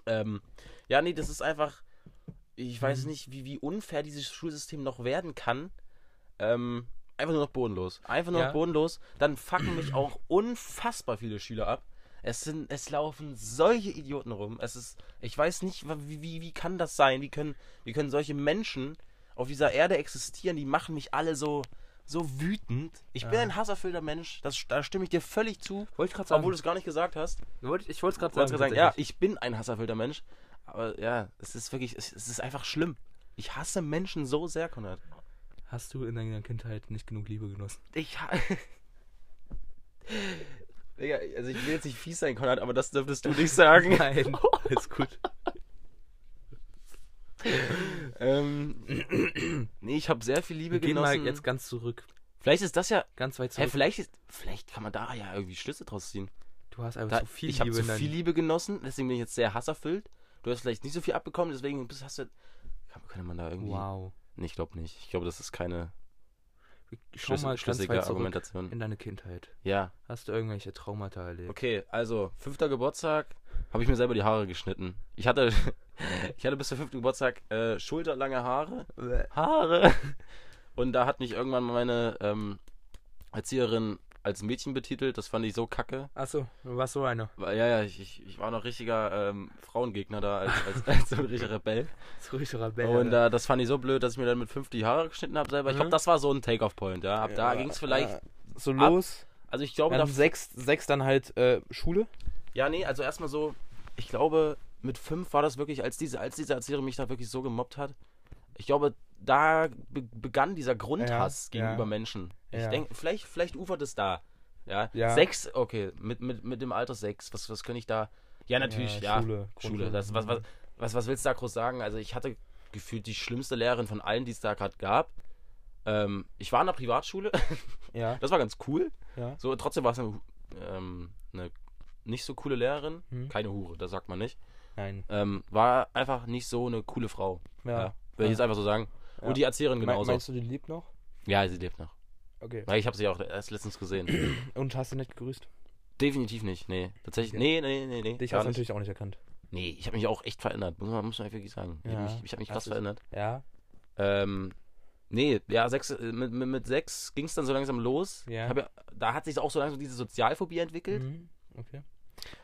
Ähm, ja, nee, das ist einfach, ich weiß Mhm. nicht, wie, wie unfair dieses Schulsystem noch werden kann. Ähm, einfach nur noch bodenlos. Einfach nur Ja. noch bodenlos. Dann fucken mich auch unfassbar viele Schüler ab. Es sind, es laufen solche Idioten rum. Es ist, ich weiß nicht, wie, wie, wie kann das sein? Wie können, wie können solche Menschen auf dieser Erde existieren? Die machen mich alle so, so wütend. Ich bin Ja. ein hasserfüllter Mensch. Das, da stimme ich dir völlig zu. Wollte ich gerade sagen. Obwohl du es gar nicht gesagt hast. Wollte- ich wollte es gerade sagen. sagen, ja, ich bin ein hasserfüllter Mensch. Aber ja, es ist wirklich, es, es ist einfach schlimm. Ich hasse Menschen so sehr, Konrad. Hast du in deiner Kindheit nicht genug Liebe genossen? Ich ha Digga, also ich will jetzt nicht fies sein, Konrad, aber das dürftest du nicht sagen. Nein, alles gut. ähm, nee, ich habe sehr viel Liebe gehen genossen. mal jetzt ganz zurück. vielleicht ist das ja. Ganz weit Hä, zurück. vielleicht ist. Vielleicht kann man da ja irgendwie Schlüsse draus ziehen. du hast einfach Da, so viel ich habe Liebe zu in deinem- viel Liebe genossen, deswegen bin ich jetzt sehr hasserfüllt. Du hast vielleicht nicht so viel abbekommen, deswegen bist, hast du. Kann man da irgendwie. Wow. Nee, ich glaube nicht. Ich glaube, das ist keine Schau schlüssig, mal ganz weit Argumentation. in deine Kindheit. Ja. Hast du irgendwelche Traumata erlebt? Okay, also, fünfter Geburtstag habe ich mir selber die Haare geschnitten. Ich hatte, ich hatte bis zum fünften Geburtstag äh, schulterlange Haare. Haare. Und da hat mich irgendwann meine ähm, Erzieherin als Mädchen betitelt. Das fand ich so kacke. Achso, du warst so einer. Ja, ja, ich, ich, war noch richtiger ähm, Frauengegner da als, als, als so ein richtiger Rebell. So richtig Rebell. Und äh, das fand ich so blöd, dass ich mir dann mit fünf die Haare geschnitten habe selber. Ich glaube, Mhm. das war so ein Take-Off-Point, ja. Ab da ging es vielleicht. so ab- los. Also ich glaube, Dann da sechs, sechs dann halt äh, Schule. Ja, nee, also erstmal so, ich glaube, mit fünf war das wirklich, als diese, als diese Erzieherin mich da wirklich so gemobbt hat. Ich glaube, da be begann dieser Grundhass Ja, gegenüber ja. Menschen. Ich Ja. denke, vielleicht, vielleicht ufert es da. Ja. Sechs, okay, mit, mit, mit dem Alter sechs, was, was kann ich da. Ja, natürlich, ja. Schule. Schule. Das, was, was, was, was willst du da groß sagen? Also ich hatte gefühlt die schlimmste Lehrerin von allen, die es da gerade gab. Ähm, ich war in der Privatschule, Ja, das war ganz cool. ja. So, trotzdem war es eine, ähm, eine nicht so coole Lehrerin. Hm. Keine Hure, das sagt man nicht. Nein. Ähm, war einfach nicht so eine coole Frau. Ja. Ja. Will ich jetzt einfach so sagen. Und die Erzieherin Me- genauso. Meinst du, die lebt noch? Ja, sie lebt noch. Okay. Weil ich habe sie auch erst letztens gesehen. Und hast du nicht gegrüßt? Definitiv nicht. Nee, tatsächlich. Okay. Nee, nee, nee, nee. Dich hast du natürlich auch nicht erkannt. Nee, ich habe mich auch echt verändert. Muss man, muss man wirklich sagen. Ich Ja, habe mich, ich hab mich krass verändert. Ja. Ähm, nee, ja, sechs, äh, mit, mit, mit sechs ging es dann so langsam los. Ja. Hab ja, da hat sich auch so langsam diese Sozialphobie entwickelt. Mhm. Okay.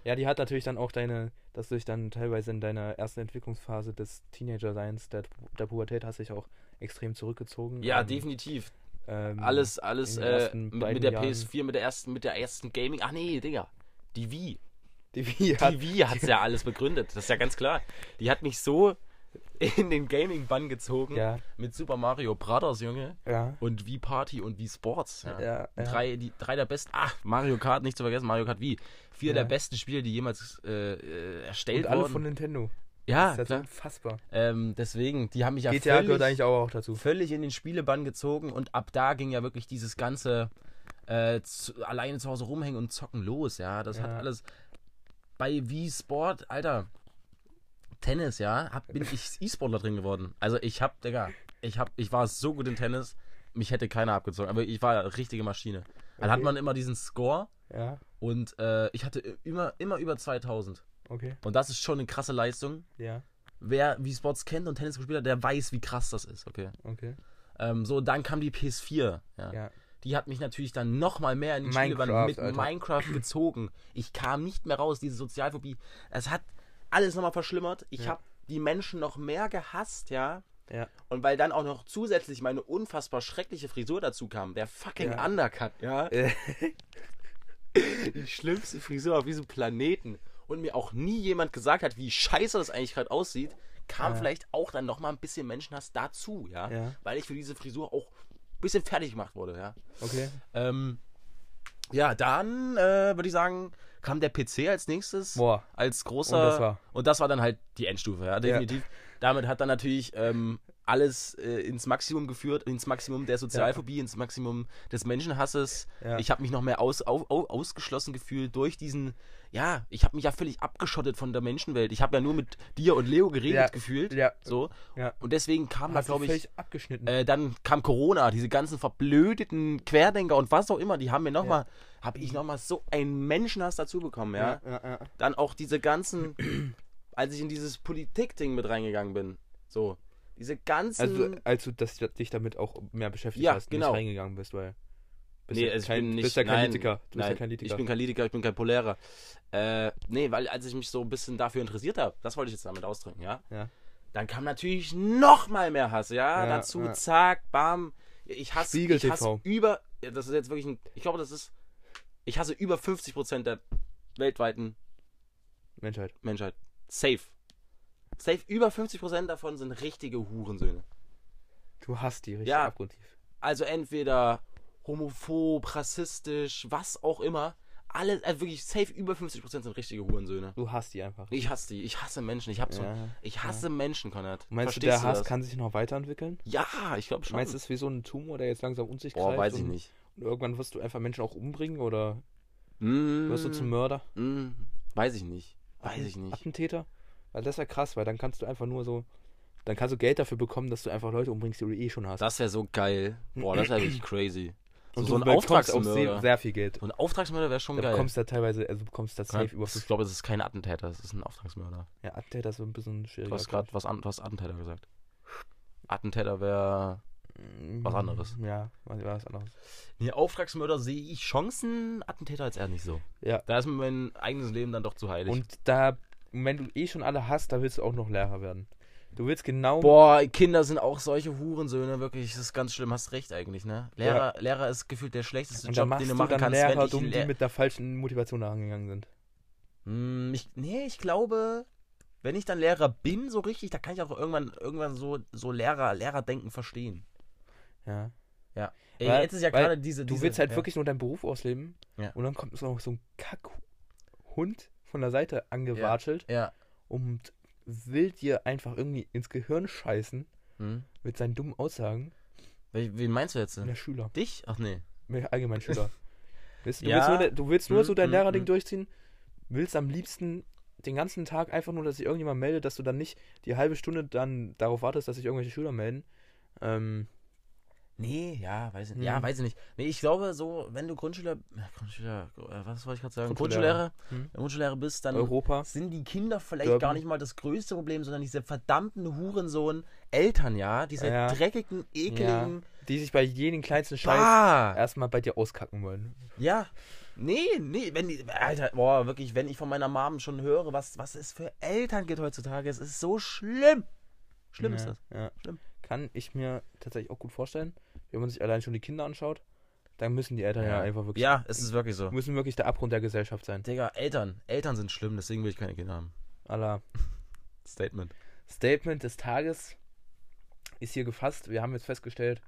Ja, die hat natürlich dann auch deine, dass du dich dann teilweise in deiner ersten Entwicklungsphase des Teenager-Seins, der, der Pubertät, hast dich auch extrem zurückgezogen. Ja, Ähm, definitiv. ähm, Alles, alles äh, mit, mit der Jahren. PS4, mit der ersten, mit der ersten Gaming. Ach nee, Digga. Die Wii. Die Wii hat, Die Wii hat's ja alles begründet. Das ist ja ganz klar. Die hat mich so in den Gaming-Bann gezogen ja, mit Super Mario Brothers, Junge. ja, Und Wii Party und Wii Sports. Ja. ja. Drei, die, drei der besten. Ach, Mario Kart, nicht zu vergessen, Mario Kart Wii. Vier der besten Spiele, die jemals äh, äh, erstellt Und alle wurden. von Nintendo. ja, das ist klar. unfassbar. Ähm, deswegen, die haben mich ja GTA völlig, gehört eigentlich auch, dazu. völlig in den Spielebann gezogen und ab da ging ja wirklich dieses ganze äh, zu, alleine zu Hause rumhängen und zocken los, ja. Das hat alles. Bei Wii Sport, Alter, Tennis, ja, hab, bin ich E-Sportler drin geworden. Also ich hab, Digga, ich hab, ich war so gut in Tennis, mich hätte keiner abgezogen, aber ich war eine richtige Maschine. Dann hat Okay. man immer diesen Score Ja, und äh, ich hatte immer, immer über 2000. okay. Und das ist schon eine krasse Leistung. Ja, Wer Wii Sports kennt und Tennis gespielt hat, der weiß, wie krass das ist, okay. okay. Ähm, so, dann kam die PS4. Ja. Ja. Die hat mich natürlich dann nochmal mehr in die Minecraft, Spielebahn mit Alter. Minecraft gezogen. Ich kam nicht mehr raus, diese Sozialphobie. Es hat alles nochmal verschlimmert. Ich Ja. habe die Menschen noch mehr gehasst, ja. Ja. Und weil dann auch noch zusätzlich meine unfassbar schreckliche Frisur dazu kam, der fucking Ja. Undercut, ja. Die schlimmste Frisur auf diesem Planeten. Und mir auch nie jemand gesagt hat, wie scheiße das eigentlich gerade aussieht, kam Ja. vielleicht auch dann nochmal ein bisschen Menschenhass dazu, ja. Ja. Weil ich für diese Frisur auch ein bisschen fertig gemacht wurde, ja. okay. Ähm, ja, dann äh, würde ich sagen, kam der PC als nächstes. Boah. Als großer. Und das war- und das war dann halt die Endstufe, ja, definitiv. Damit hat dann natürlich ähm, alles äh, ins Maximum geführt, ins Maximum der Sozialphobie, ins Maximum des Menschenhasses. Ja. Ich habe mich noch mehr aus, au, au, ausgeschlossen gefühlt durch diesen. Ja, ich habe mich ja völlig abgeschottet von der Menschenwelt. Ich habe ja nur mit dir und Leo geredet Ja. gefühlt. Ja. So. Ja. Und deswegen kam da, Hast du glaube ich. völlig abgeschnitten. Äh, dann kam Corona, diese ganzen verblödeten Querdenker und was auch immer, die haben mir nochmal, habe ich nochmal so einen Menschenhass dazu bekommen, ja? ja, ja. Dann auch diese ganzen, als ich in dieses Politik-Ding mit reingegangen bin, so, diese ganzen, Also, als du das, dich damit auch mehr beschäftigt Ja, hast, genau. nicht reingegangen bist, weil. Bist nee, ja also ich kein, bin nicht, bist ja kein nein, Litiker. Du bist nein, ja kein Litiker. ich bin kein Litiker, ich bin kein Polärer. Äh, nee, weil als ich mich so ein bisschen dafür interessiert habe, das wollte ich jetzt damit ausdrücken, ja? Ja. Dann kam natürlich noch mal mehr Hass, ja? Ja, Dazu, zack, bam. Ich hasse, Spiegel ich hasse TV. über, das ist jetzt wirklich ein, ich glaube, das ist, ich hasse über 50% der weltweiten Menschheit. Menschheit. Safe. Safe, über 50% davon sind richtige Hurensöhne. Du hast die richtig Ja. abgrundtief. Also entweder homophob, rassistisch, was auch immer. Alle, also wirklich safe, über 50% sind richtige Hurensöhne. Du hast die einfach. Ich hasse die. Ich hasse Menschen. Ich hab so. Ja, Ich hasse Menschen, Konrad. Meinst du, Verstehst der Hass das? kann sich noch weiterentwickeln? Ja, ich glaube schon. Meinst du, es ist wie so ein Tumor, der jetzt langsam um sich Boah, greift weiß ich und nicht. Irgendwann wirst du einfach Menschen auch umbringen oder Mm, wirst du zum Mörder? mm, weiß ich nicht. Weiß ich nicht. Attentäter? Weil das wäre krass, weil dann kannst du einfach nur so. Dann kannst du Geld dafür bekommen, dass du einfach Leute umbringst, die du eh schon hast. Das wäre so geil. Boah, das wäre wirklich crazy. So, und so du ein bekommst Auftragsmörder. sehr, sehr viel Geld. So ein Auftragsmörder wäre schon Da geil. bekommst du da teilweise, also bekommst da safe über ich glaube, es ist kein Attentäter, es ist ein Auftragsmörder. Ja, Attentäter ist so ein bisschen schwieriger. Du hast gerade was, an, hast Attentäter gesagt. Attentäter wäre. was anderes. Ja, was was anderes. Nee, Auftragsmörder sehe ich Chancen, Attentäter als er nicht so. Ja. Da ist mir mein eigenes Leben dann doch zu heilig. Und da, wenn du eh schon alle hast, da willst du auch noch Lehrer werden. Du willst genau. Boah, Kinder sind auch solche Hurensöhne, wirklich, das ist ganz schlimm, hast recht eigentlich, ne? Lehrer, Lehrer ist gefühlt der schlechteste und Job, den du du machen dann kannst, Lehrer wenn ich dumm, die mit der falschen Motivation da angegangen sind. Hm, ich, nee, ich glaube, wenn ich dann Lehrer bin, so richtig, da kann ich auch irgendwann, irgendwann so, so Lehrer, Lehrerdenken verstehen. Ja. Ey, Weil- jetzt ist ja gerade diese, Du diese willst halt ja. wirklich nur deinen Beruf ausleben. Ja. Und dann kommt so noch so ein Kackhund von der Seite angewatschelt Ja, und will dir einfach irgendwie ins Gehirn scheißen Hm? mit seinen dummen Aussagen. Wen meinst du jetzt? Der Schüler. Dich? Ach nee. Allgemein Schüler. Weißt du, du, Ja. willst nur, du willst nur Hm, so dein hm, Lehrerding hm. durchziehen, willst am liebsten den ganzen Tag einfach nur, dass sich irgendjemand meldet, dass du dann nicht die halbe Stunde dann darauf wartest, dass sich irgendwelche Schüler melden. Ähm, Nee, ja, weiß ich Hm. Ja, weiß ich nicht. Nee, ich glaube so, wenn du Grundschüler, äh, Grundschüler, äh, was wollte ich gerade sagen? Grundschullehrer. Grundschullehrer, Hm. Grundschullehrer bist, dann Europa. sind die Kinder vielleicht Derby. gar nicht mal das größte Problem, sondern diese verdammten Hurensohn Eltern, ja, diese Ja. dreckigen, ekligen, Die sich bei jedem kleinsten Scheiß bah! erstmal bei dir auskacken wollen. Ja. Nee, nee, wenn die, Alter, boah, wirklich, wenn ich von meiner Mom schon höre, was, was es für Eltern gibt heutzutage, es ist so schlimm. Schlimm ist ja, das. Ja. Schlimm. Kann ich mir tatsächlich auch gut vorstellen. Wenn man sich allein schon die Kinder anschaut, dann müssen die Eltern ja, einfach wirklich, Ja, es ist wirklich so. müssen wirklich der Abgrund der Gesellschaft sein. Digga, Eltern, Eltern sind schlimm, deswegen will ich keine Kinder haben. Allah. Statement. Statement des Tages ist hier gefasst. Wir haben jetzt festgestellt,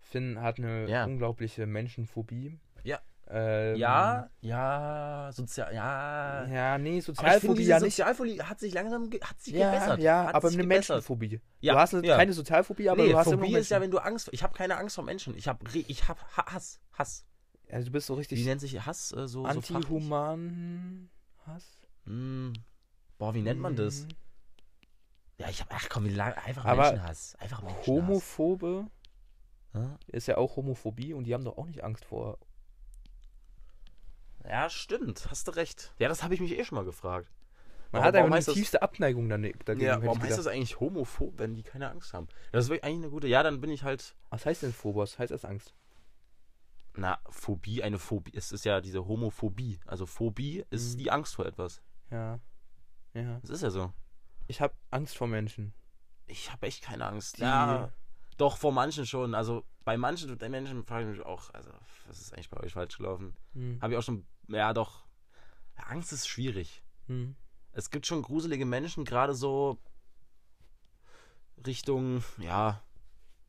Finn hat eine Ja. unglaubliche Menschenphobie. Ja. Ähm, Ja, ja, sozial, ja. Ja, nee, Sozialphobie ja nicht. Sozialphobie hat sich langsam, ge- hat sich Ja, gebessert. ja, aber eine gebessert. Menschenphobie. Ja, du hast eine, ja. keine Sozialphobie, aber nee, du hast immer Phobie noch ist ja, Menschen. wenn du Angst, ich habe keine Angst vor Menschen. Ich habe, ich habe Hass, Hass. Also du bist so Wie richtig nennt sich Hass äh, so? antihuman Hass. Hm. Boah, wie nennt man das? Mhm. Ja, ich habe, ach komm, wie lang, einfach Aber Menschenhass. Einfach Menschenhass. Homophobe ist ja auch Homophobie und die haben doch auch nicht Angst vor. Ja, stimmt, hast du recht. Ja, das habe ich mich eh schon mal gefragt. Man Aber hat warum einfach die tiefste Abneigung dagegen. Ja, warum heißt das eigentlich homophob, wenn die keine Angst haben? Das ist wirklich eigentlich eine gute. Ja, dann bin ich halt. Was heißt denn Phobos? Heißt das Angst? Na, Phobie, eine Phobie. Es ist ja diese Homophobie. Also Phobie ist Mhm. die Angst vor etwas. Ja. Ja. Das ist ja so. Ich habe Angst vor Menschen. Ich habe echt keine Angst. Die- Ja, doch, vor manchen schon. Also bei manchen Menschen frage ich mich auch, also, was ist eigentlich bei euch falsch gelaufen? Hm. Habe ich auch schon, ja doch. Ja, Angst ist schwierig. Hm. Es gibt schon gruselige Menschen, gerade so Richtung, ja,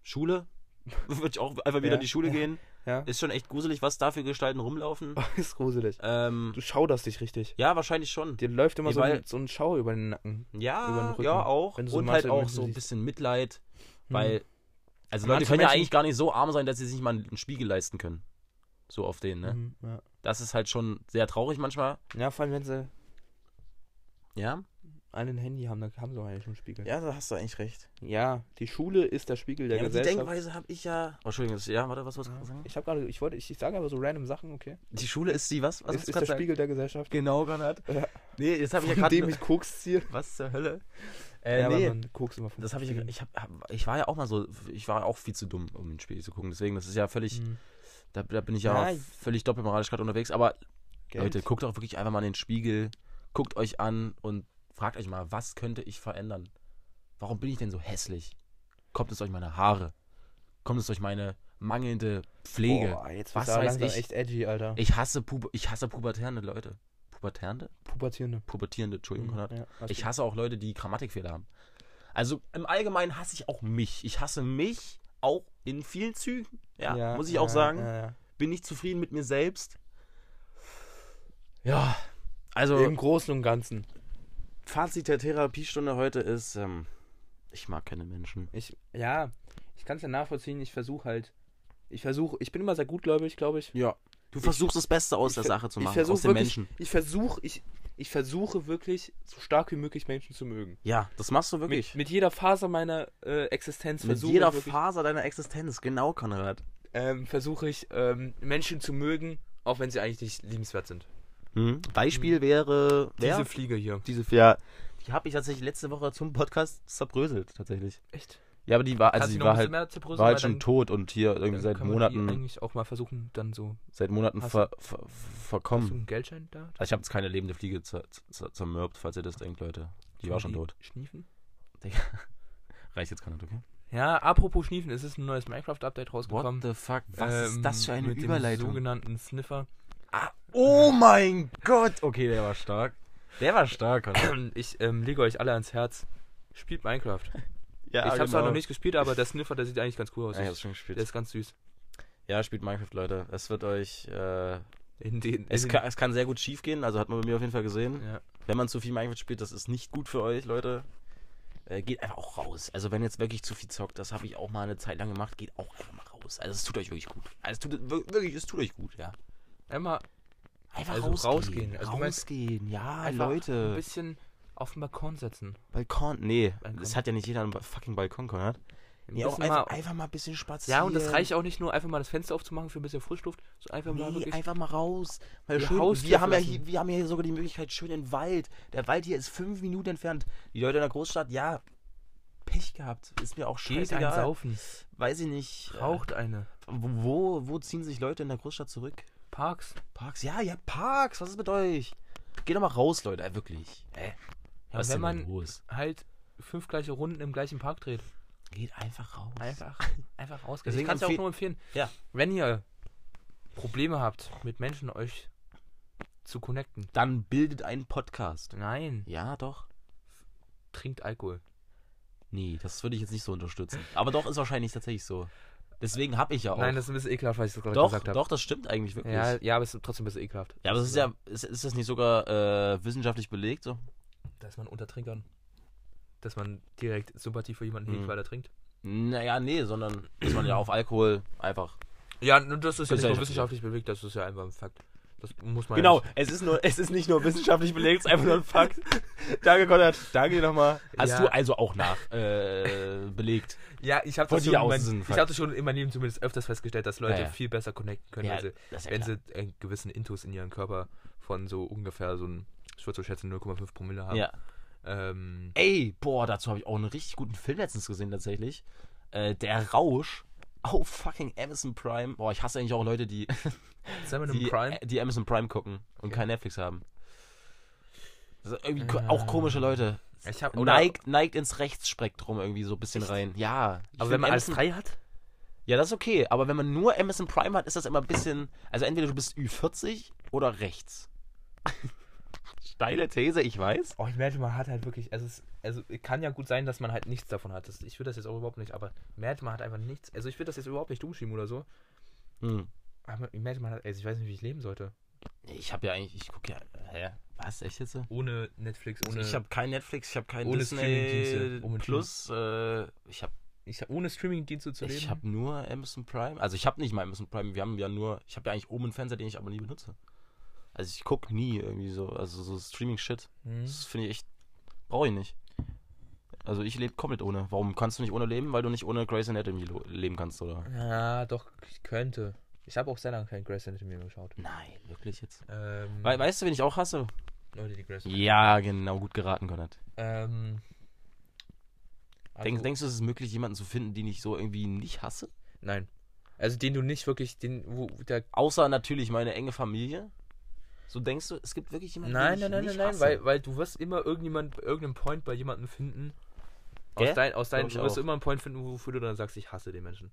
Schule. Würde ich auch einfach wieder Ja, in die Schule ja. gehen. Ja. Ist schon echt gruselig, was da für Gestalten rumlaufen. ist gruselig. Ähm, Du schauderst dich richtig. ja, wahrscheinlich schon. Dir läuft immer Ja, so, ein, so ein Schauer über den Nacken. über den Ja, Rücken, ja, auch. du so Und halt auch so ein bisschen Mitleid, Hm. weil, also Leute können ja eigentlich gar nicht so arm sein, dass sie sich mal einen Spiegel leisten können. So auf den, ne? Mhm, ja. Das ist halt schon sehr traurig manchmal. ja, vor allem, wenn sie Ja? einen Handy haben, dann haben sie auch eigentlich schon einen Spiegel. Ja, da hast du eigentlich recht. Ja, die Schule ist der Spiegel der ja, aber die Gesellschaft. Denkweise habe ich ja. Oh, Entschuldigung, das, ja, warte, was wolltest du gerade sagen? Ich habe gerade, ich wollte, ich, ich sage aber so random Sachen, okay? Die Schule ist die, was? Was ist ist der sagen? Spiegel der Gesellschaft. Genau, Konrad. Ja. Nee, jetzt habe ich ja gerade. dem ich Koks ziehe. Was zur Hölle? Äh, ja, nee. man immer von Das habe ich, ich, hab, ich war ja auch mal so, ich war auch viel zu dumm, um ins Spiel zu gucken. Deswegen, das ist ja völlig, Mhm. da, da bin ich ja, Ja, völlig doppelmoralisch gerade unterwegs. Aber Geld. Leute, guckt auch wirklich einfach mal in den Spiegel, guckt euch an und fragt euch mal, was könnte ich verändern? Warum bin ich denn so hässlich? Kommt es durch meine Haare? Kommt es durch meine mangelnde Pflege? Boah, jetzt Was weiß ich? echt edgy, Alter. Ich hasse, Pub ich hasse pubertierende Leute. Pubertierende? Pubertierende. Pubertierende, Entschuldigung, Konrad. Mhm, ja, alles Ich gut. hasse auch Leute, die Grammatikfehler haben. Also im Allgemeinen hasse ich auch mich. Ich hasse mich auch in vielen Zügen. Ja, muss ich auch ja, sagen. Ja, ja. Bin nicht zufrieden mit mir selbst. Ja, also Im Großen und Ganzen. Fazit der Therapiestunde heute ist, ähm, ich mag keine Menschen. Ich, ja, ich kann es ja nachvollziehen. Ich versuche halt, ich versuche, ich bin immer sehr gutgläubig, glaube ich. Ja. Du versuchst das Beste aus ich der Sache zu ich machen, aus den wirklich- Menschen. Ich versuche, ich, ich versuche wirklich, so stark wie möglich Menschen zu mögen. Ja, das machst du wirklich. Mit, mit jeder Faser meiner äh, Existenz Mit versuche jeder ich, wirklich, Faser deiner Existenz, genau, Konrad. ähm, versuche ich ähm, Menschen zu mögen, auch wenn sie eigentlich nicht liebenswert sind. Hm? Beispiel wäre wer? Diese Fliege hier. diese ja, die habe ich tatsächlich letzte Woche zum Podcast zerbröselt, tatsächlich. Echt? Ja, aber die war, also die war halt, war halt schon dann- tot und hier irgendwie seit kann man die Monaten, eigentlich auch mal versuchen, dann so. seit Monaten Hast ver, ver, ver, Hast du verkommen. einen Geldschein da? Also ich habe jetzt keine lebende Fliege zer, zer, zermürbt, falls ihr das denkt, Leute. Die war schon tot. Schniefen? Reicht jetzt gar nicht, okay? Ja, apropos Schniefen, es ist ein neues Minecraft-Update rausgekommen. What the fuck? Was Ähm, ist das für eine mit Dem Überleitung? sogenannten Sniffer. Ah, oh mein Gott! Okay, der war stark. Der war stark. Und ich ähm, lege euch alle ans Herz. Spielt Minecraft. Ja, ich habe zwar noch nicht gespielt, aber der Sniffer, der sieht eigentlich ganz cool aus. Ja, ich hab's schon gespielt. der ist ganz süß. Ja, spielt Minecraft, Leute. Es wird euch. Äh, In den, es, in kann, es kann sehr gut schief gehen, also hat man bei mir auf jeden Fall gesehen. ja. Wenn man zu viel Minecraft spielt, das ist nicht gut für euch, Leute. äh, geht einfach auch raus. Also wenn jetzt wirklich zu viel zockt, das habe ich auch mal eine Zeit lang gemacht, geht auch einfach mal raus. Also es tut euch wirklich gut. Also es tut wir- wirklich, es tut euch gut, ja. Einmal Einfach Also rausgehen. rausgehen. Also rausgehen, ja, einfach ein Leute. bisschen auf den Balkon setzen. Balkon, nee, Balkon. das hat ja nicht jeder einen fucking Balkon, Konrad. Nee, auch einfach, mal- einfach mal ein bisschen spazieren. Ja, und das reicht auch nicht nur einfach mal das Fenster aufzumachen für ein bisschen Frischluft, sondern einfach mal Nee, wirklich. einfach mal raus. Die schön, wir, haben ja hier, wir haben ja hier sogar die Möglichkeit, schön in den Wald. Der Wald hier ist fünf Minuten entfernt. Die Leute in der Großstadt, ja, Pech gehabt. Ist mir auch Geht ein scheißegal. Saufen, Weiß ich nicht. raucht eine. Äh, wo, wo ziehen sich Leute in der Großstadt zurück? Parks. Parks? Ja, ja, Parks. Was ist mit euch? Geht doch mal raus, Leute. Äh, wirklich. Äh, Ja, was wenn man los? halt fünf gleiche Runden im gleichen Park dreht. Geht einfach raus. Einfach, einfach rausgehen. Deswegen ich kann es ja auch nur empfehlen. Ja. Wenn ihr Probleme habt, mit Menschen euch zu connecten. Dann bildet einen Podcast. Nein, Ja, doch. trinkt Alkohol. Nee, das würde ich jetzt nicht so unterstützen. Aber doch, ist wahrscheinlich tatsächlich so. Deswegen habe ich ja auch. Nein, das ist ein bisschen ekelhaft, was ich das gerade doch, gesagt habe. doch, das stimmt eigentlich wirklich. Ja, ja, aber es ist trotzdem ein bisschen ekelhaft. Ja, aber es ist ja, ist, ist das nicht sogar äh, wissenschaftlich belegt? So? Dass man unter Trinkern, dass man direkt Sympathie für jemanden Mhm. weil er trinkt. Naja, nee, sondern dass man ja auf Alkohol einfach. Ja, das ist ja nicht nur wissenschaftlich belegt, das ist ja einfach ein Fakt. Das muss man Genau, ja es ist nur, es ist nicht nur wissenschaftlich belegt, es ist einfach nur ein Fakt. Danke, Konrad. Danke dir nochmal. Hast Ja. du also auch nach äh, belegt? Ja, ich habe das, schon mein- ich hab das schon in meinem Leben zumindest öfters festgestellt, dass Leute Ja, viel besser connecten können, wenn, sie, wenn sie einen gewissen Intus in ihren Körper von so ungefähr so ein, ich würde so schätzen, 0,5 Promille haben. Ja. Ähm, Ey, boah, dazu habe ich auch einen richtig guten Film letztens gesehen tatsächlich. Äh, der Rausch auf fucking Amazon Prime. Boah, ich hasse eigentlich auch Leute, die, die, Prime. die Amazon Prime gucken und Okay. kein Netflix haben. Das ist irgendwie ko- Ah. auch komische Leute. Ich hab, oder, Neigt, neigt ins Rechtsspektrum irgendwie so ein bisschen Echt? rein. Ja. aber wenn man alles Amazon- frei hat? Ja, das ist okay. Aber wenn man nur Amazon Prime hat, ist das immer ein bisschen. Also entweder du bist Ü40 oder rechts. Steile These, ich weiß. Oh, ich merke, man hat halt wirklich, also es also kann ja gut sein, dass man halt nichts davon hat. Das, ich will das jetzt auch überhaupt nicht, aber merkt man hat einfach nichts. Also ich will das jetzt überhaupt nicht dumm oder so. Hm. Aber ich merke, man hat, also ich weiß nicht, wie ich leben sollte. Ich habe ja eigentlich, ich gucke ja. Hä? Was? Echt jetzt? Ohne Netflix, ohne. ich habe kein Netflix, ich habe kein ohne Disney Plus. Äh, ich habe ich, ohne Streaming-Dienste zu leben. ich hab nur Amazon Prime. Also ich habe nicht mal Amazon Prime. Wir haben ja nur. Ich habe ja eigentlich oben einen Fernseher, den ich aber nie benutze. Also ich gucke nie irgendwie so. Also so Streaming-Shit. Hm. Das finde ich echt. Brauche ich nicht. Also ich lebe komplett ohne. Warum kannst du nicht ohne leben? Weil du nicht ohne Grey's Anatomy leben kannst, oder? Ja, doch, ich könnte. Ich habe auch sehr lange kein Grey's Anatomy mehr geschaut. Nein, wirklich jetzt. Ähm, We weißt du, wen ich auch hasse? Leute, die Grey's Anatomy. Ja, genau, gut geraten, Konrad. Ähm, also, Denk, denkst du, es ist möglich, jemanden zu finden, den ich so irgendwie nicht hasse? Nein. Also den du nicht wirklich, den, wo der. Außer natürlich meine enge Familie. So denkst du, es gibt wirklich jemanden, Nein, den nein, ich nein, nicht nein, nein, weil, weil du wirst immer irgendjemand, irgendeinen Point bei jemandem finden. Aus, Gell? dein, aus ich du wirst auch. immer einen Point finden, wofür du dann sagst, ich hasse den Menschen.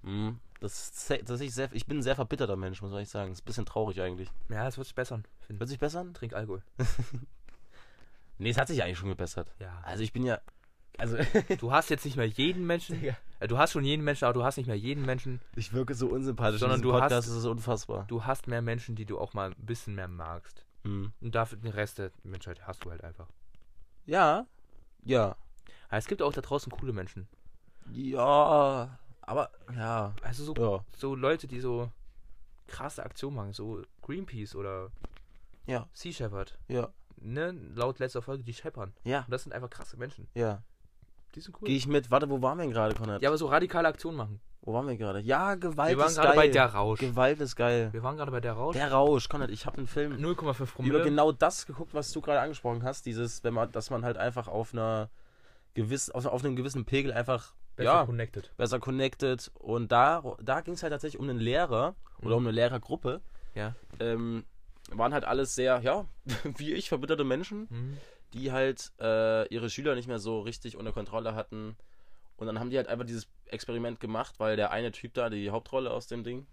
Mhm. Das das ist sehr, ich bin ein sehr verbitterter Mensch, muss ich sagen. Ist ein bisschen traurig eigentlich. Ja, das wird sich bessern, finde Wird sich bessern? Trink Alkohol. Nee, es hat sich eigentlich schon gebessert. Ja. Also ich bin ja. Also Du hast jetzt nicht mehr jeden Menschen. Digga. Äh, Du hast schon jeden Menschen, aber du hast nicht mehr jeden Menschen. ich wirke so unsympathisch. Sondern du Podcast, hast- das ist unfassbar. Du hast mehr Menschen, die du auch mal ein bisschen mehr magst. Mhm. Und dafür den Rest der Menschheit hast du halt einfach. Ja. Ja. Aber es gibt auch da draußen coole Menschen. Ja. Aber ja. Also so, Ja. so Leute, die so krasse Aktionen machen, so Greenpeace oder Ja. Sea Shepherd. Ja. Ne, laut letzter Folge, die scheppern. Ja. Und das sind einfach krasse Menschen. Ja. Die sind cool. Gehe ich mit. Warte, wo waren wir denn gerade, Konrad? ja, aber so radikale Aktionen machen. Wo waren wir gerade? Ja, Gewalt Wir waren ist gerade geil. bei der Rausch. Gewalt ist geil. Wir waren gerade bei der Rausch. Der Rausch, Konrad, ich habe einen Film 0,5 über Promille. genau das geguckt, was du gerade angesprochen hast. Dieses, wenn man, dass man halt einfach auf einer gewiss, auf, auf einem gewissen Pegel einfach Besser ja, connected. besser connected. Und da, da ging es halt tatsächlich um einen Lehrer oder um eine Lehrergruppe. Ja. Ähm, waren halt alles sehr, ja, wie ich, verbitterte Menschen, Mhm. Die halt äh, ihre Schüler nicht mehr so richtig unter Kontrolle hatten. Und dann haben die halt einfach dieses Experiment gemacht, weil der eine Typ da, die Hauptrolle aus dem Ding,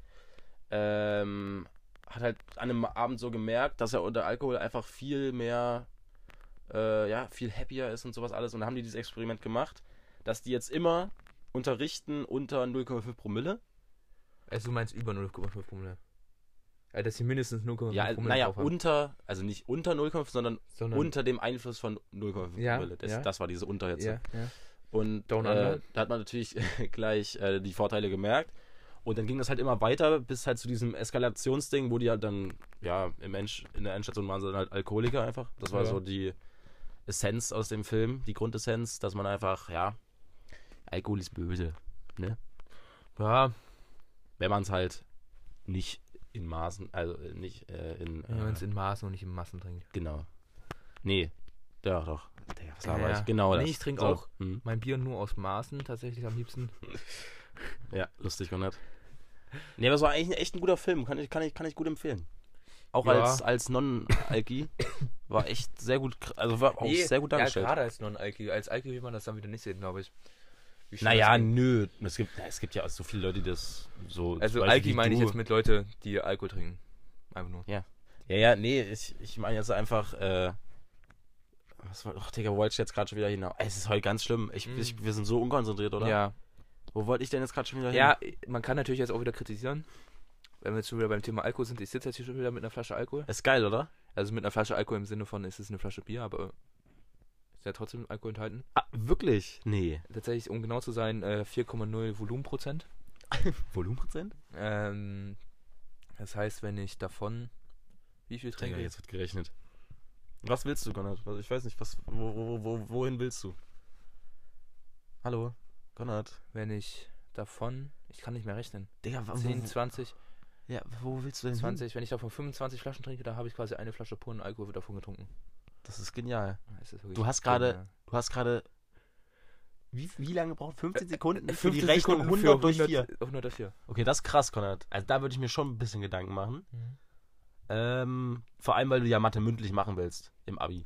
ähm, hat halt an einem Abend so gemerkt, dass er unter Alkohol einfach viel mehr, äh, ja, viel happier ist und sowas alles. Und dann haben die dieses Experiment gemacht, dass die jetzt immer unterrichten unter 0,5 Promille. Also du meinst über 0,5 Promille. Ja, dass sie mindestens 0,5 Ja, Promille naja, unter, also nicht unter 0,5, sondern Sondern- unter dem Einfluss von 0,5 Ja, Promille. Das, ja. das war diese Unter jetzt. Ja, ja. Und äh, da hat man natürlich gleich äh, die Vorteile gemerkt. Und dann ging das halt immer weiter bis halt zu diesem Eskalationsding, wo die halt dann, ja, im End, in der Endstation waren sie dann halt Alkoholiker einfach. Das war Ja. so die Essenz aus dem Film, die Grundessenz, dass man einfach, ja, Alkohol ist böse, ne? Ja, Wenn man es halt nicht in Maßen, also äh, nicht äh, in, wenn man äh, es in Maßen und nicht in Massen trinkt. genau. Nee, ja doch. Digga, was Ja, ich? Genau nee, das. ich trinke So, auch. hm. Mein Bier nur aus Maßen tatsächlich am liebsten. Ja, lustig, Konrad. Nee, aber es war eigentlich echt ein guter Film. Kann ich, kann ich, kann ich gut empfehlen. Auch Ja. als, als Non-Alki. war echt sehr gut, also war auch sehr gut dargestellt. Ja, gerade als Non-Alki. Als Alki will man das dann wieder nicht sehen, glaube ich. Naja, nö. Es gibt, es gibt ja auch so viele Leute, die das so. Also Alki meine ich jetzt mit Leute, die Alkohol trinken. Einfach nur. Ja, ja, nee, ich, ich meine jetzt einfach, äh. Was war, ach, Digga, wo wollte ich jetzt gerade schon wieder hinaus? Ey, Es ist heute ganz schlimm. Ich, Mm. ich, wir sind so unkonzentriert, oder? Ja. Wo wollte ich denn jetzt gerade schon wieder hin? Ja, man kann natürlich jetzt auch wieder kritisieren. Wenn wir jetzt schon wieder beim Thema Alkohol sind, ich sitze jetzt hier schon wieder mit einer Flasche Alkohol. Ist geil, oder? Also mit einer Flasche Alkohol im Sinne von, ist es eine Flasche Bier, aber ist ja trotzdem Alkohol enthalten. Ah, wirklich? Nee. Tatsächlich, um genau zu sein, äh, 4,0 Volumenprozent. Volumenprozent? Ähm, das heißt, wenn ich davon wie viel trinke? jetzt wird gerechnet. Was willst du, Konrad? Ich weiß nicht, was, wo, wo, wo, wohin willst du? Hallo, Konrad. Wenn ich davon, ich kann nicht mehr rechnen. Digga, wa- 10, wo, 20, ja, wo willst du denn 20. Wenn ich davon 25 Flaschen trinke, da habe ich quasi eine Flasche puren Alkohol davon getrunken. Das ist genial. Das ist Du hast gerade-. Du hast gerade. Wie, wie lange braucht 15 Sekunden für 15 die Rechnung Sekunden 100 für durch 4? 100 100 durch 4. Okay, das ist krass, Konrad. Also da würde ich mir schon ein bisschen Gedanken machen. Mhm. Ähm, vor allem, weil du ja Mathe mündlich machen willst im Abi.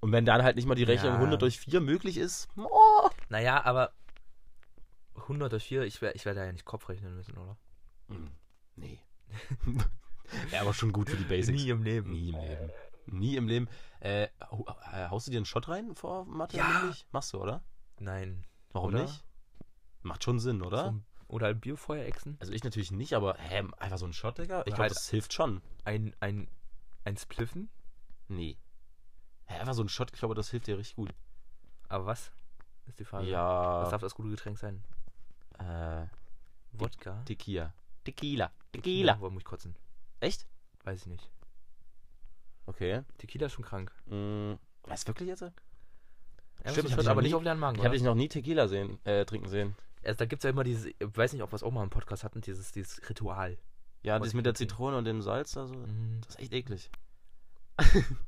Und wenn dann halt nicht mal die Rechnung Ja. 100 durch 4 möglich ist, oh. Naja, aber 100 durch 4, ich werde ich werd da ja nicht Kopf rechnen müssen, oder? Hm, Nee. ja, aber schon gut für die Basics. im Leben. Nie im Leben. Nie im Leben. Äh, äh, haust du dir einen Shot rein vor Mathe? Ja. Machst du, oder? Nein. Warum Oder? nicht? Macht schon Sinn, oder? So ein- oder ein Bierfeuer exen? Also ich natürlich nicht, aber hä, einfach so ein Shot, Digga? Ich glaube, halt- das hilft schon. Ein, ein, ein Spliffen? Nee. Hä, einfach so ein Shot, ich glaube, das hilft dir richtig gut. Aber was? Ist die Frage. Was Ja. darf das gute Getränk sein? Äh, Wodka? Tequila. Tequila. Tequila. Wo muss ich kotzen? Echt? Weiß ich nicht. Okay. Tequila ist schon krank. Mm, was, wirklich jetzt? Ja, Stimmt, ich hab dich aber noch nicht nie- auf leeren Magen, Ich habe dich noch nie Tequila sehen, äh, trinken sehen. Also da gibt es ja immer dieses, ich weiß nicht, ob wir es auch mal im Podcast hatten, dieses, dieses Ritual. Ja, das mit der? Zitrone und dem Salz, also, Mhm. das ist echt eklig.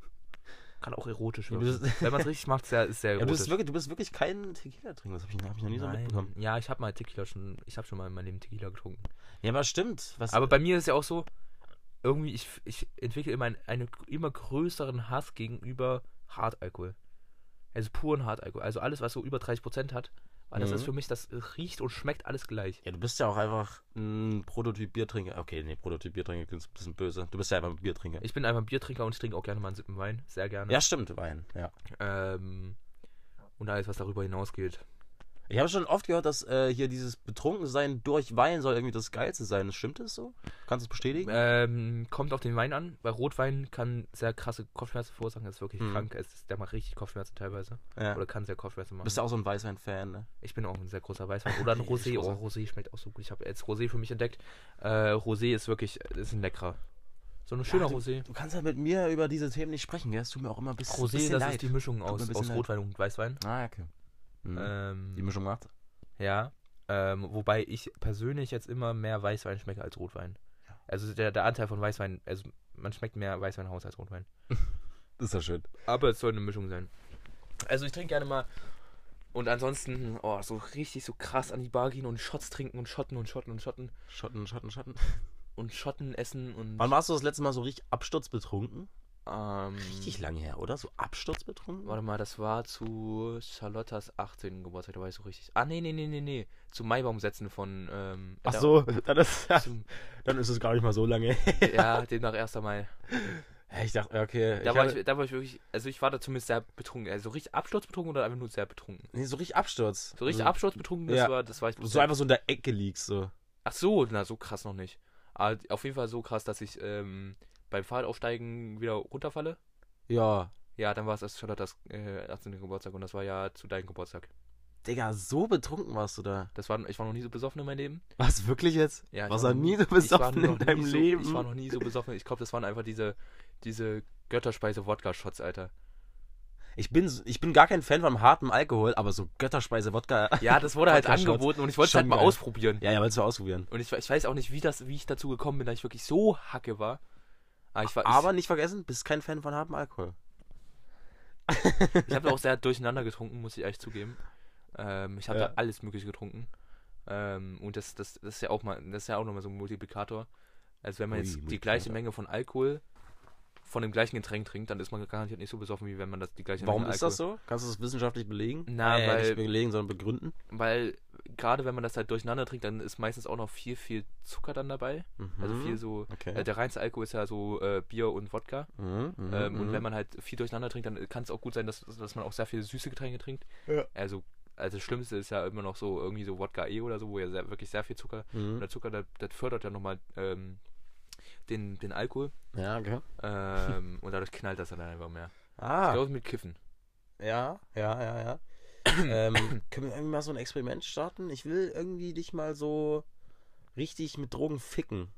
Kann auch erotisch Ja, du bist- Wenn man es richtig macht, ist ja, ist sehr Ja, du, erotisch. bist wirklich, du bist wirklich kein Tequila-Trinker, das habe ich, hab ich noch nie so Nein. mitbekommen. Ja, ich habe mal Tequila schon, ich habe schon mal in meinem Leben Tequila getrunken. Ja, aber stimmt. Was, Aber bei mir ist ja auch so, irgendwie, ich, ich entwickle immer einen, einen immer größeren Hass gegenüber Hartalkohol. Also puren Hartalkohol. Also alles, was so über 30% hat. Weil das Mhm. ist für mich, das riecht und schmeckt alles gleich. ja, du bist ja auch einfach ein Prototyp-Biertrinker. Okay, nee, Prototyp-Biertrinker klingt ein bisschen böse. Du bist ja einfach ein Biertrinker. Ich bin einfach ein Biertrinker und ich trinke auch gerne mal einen Sippen Wein. Sehr gerne. Ja, stimmt, Wein, ja. Ähm, und alles, was darüber hinausgeht. Ich habe schon oft gehört, dass äh, hier dieses Betrunkensein durch Wein soll irgendwie das Geilste sein. Stimmt das so? Kannst du es bestätigen? Ähm, kommt auf den Wein an, weil Rotwein kann sehr krasse Kopfschmerzen verursachen. Das ist wirklich Mhm. krank. Es ist, der macht richtig Kopfschmerzen teilweise. ja. Oder kann sehr Kopfschmerzen machen. Bist du auch so ein Weißwein-Fan, ne? Ich bin auch ein sehr großer Weißwein. Oder ein Rosé. Oh, Rosé schmeckt auch so gut. Ich habe jetzt Rosé für mich entdeckt. Äh, Rosé ist wirklich, ist ein leckerer. So ein schöner du, Rosé. Du kannst ja mit mir über diese Themen nicht sprechen, gell? Es tut mir auch immer ein bisschen, Rosé, bisschen das leid. ist die Mischung aus, aus. Rotwein und Weißwein. Ah, okay. Mhm. Ähm, die Mischung macht. ja. Ähm, wobei ich persönlich jetzt immer mehr Weißwein schmecke als Rotwein. Ja. Also der, der Anteil von Weißwein, also man schmeckt mehr Weißwein raus als Rotwein. Das ist ja schön. Aber es soll eine Mischung sein. Also ich trinke gerne mal und ansonsten, oh, so richtig so krass an die Bar gehen und Shots trinken und Schotten und Schotten und Schotten Schotten, Schotten, Schotten. und Schotten essen und Wann warst du das letzte Mal so richtig absturzbetrunken? Ähm, Richtig lange her, oder? So absturzbetrunken? Warte mal, das war zu Charlottas 18. Geburtstag, da war ich so richtig. Ah, nee, nee, nee, nee, nee. Zu Maibaumsätzen von. Ähm, Ach so, dann ist, Zum, dann ist es gar nicht mal so lange. ja, demnach 1. Mai. ich dachte, okay. Da, ich war hatte- ich, da war ich wirklich. Also, ich war da zumindest sehr betrunken. Also, richtig absturzbetrunken oder einfach nur sehr betrunken? nee, so richtig Absturz. So richtig also, absturzbetrunken, das, Ja. war, das war ich. So einfach so in der Ecke liegst, so. Ach so, na, so krass noch nicht. Ah, auf jeden Fall so krass, dass ich ähm, beim Fahrradaufsteigen wieder runterfalle. Ja. Ja, dann war es erst Charlottes äh, 18. Geburtstag und das war ja zu deinem Geburtstag. Digga, so betrunken warst du da. Das war, ich war noch nie so besoffen in meinem Leben. Was, wirklich jetzt? Ja, ich Warst du noch nie so besoffen in deinem so, Leben? Ich war noch nie so besoffen. Ich glaube, das waren einfach diese, diese Götterspeise-Wodka-Shots, Alter. Ich bin, ich bin gar kein Fan vom harten Alkohol, aber so Götterspeise Wodka. Ja, das wurde halt angeboten und ich wollte es Schon halt mal geil. ausprobieren. Ja, ja, willst du ausprobieren. Und ich, ich weiß auch nicht, wie, das, wie ich dazu gekommen bin, dass ich wirklich so hacke war. Aber ich, Aber nicht vergessen, bist kein Fan von hartem Alkohol. ich, ich habe auch sehr durcheinander getrunken, muss ich ehrlich zugeben. Ähm, ich habe Ja. da alles Mögliche getrunken. Ähm, und das, das, das ist ja auch mal, das ist ja auch nochmal so ein Multiplikator. Also wenn man Ui, jetzt die gleiche Menge von Alkohol von dem gleichen Getränk trinkt, dann ist man garantiert nicht so besoffen, wie wenn man das die gleiche Warum Menge ist das so? Kannst du das wissenschaftlich belegen? Na, äh, weil- nicht belegen, sondern begründen. Weil gerade wenn man das halt durcheinander trinkt, dann ist meistens auch noch viel, viel Zucker dann dabei. Also Mhm. viel so, Okay. äh, der reinste Alkohol ist ja so äh, Bier und Wodka. Mhm, mhm, Ähm, mhm. Und wenn man halt viel durcheinander trinkt, dann kann es auch gut sein, dass, dass man auch sehr viele süße Getränke trinkt. Ja. Also, also das Schlimmste ist ja immer noch so irgendwie so Wodka E oder so, wo ja sehr, wirklich sehr viel Zucker. Und Mhm. der Zucker, das, das fördert ja nochmal ähm, den, den Alkohol. Ja, okay. Ähm, und dadurch knallt das dann einfach mehr. Ah, Genauso mit Kiffen. ja, ja, ja, ja. ähm, können wir irgendwie mal so ein Experiment starten? Ich will irgendwie dich mal so richtig mit Drogen ficken.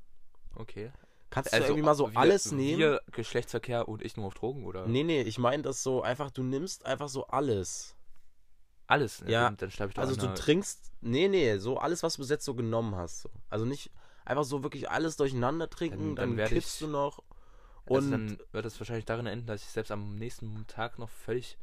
Okay. Kannst du irgendwie mal so wir, alles nehmen? Wir Geschlechtsverkehr und ich nur auf Drogen oder? Nee, nee, ich meine das so einfach, du nimmst einfach so alles. Alles. Ja. Dann, dann sterbe ich doch Also du trinkst, nee, nee, so alles, was du bis jetzt so genommen hast. So. Also nicht einfach so wirklich alles durcheinander trinken, Dann- dann dann, kippst ich- du noch. Also Und dann wird es wahrscheinlich darin enden, dass ich selbst am nächsten Tag noch völlig.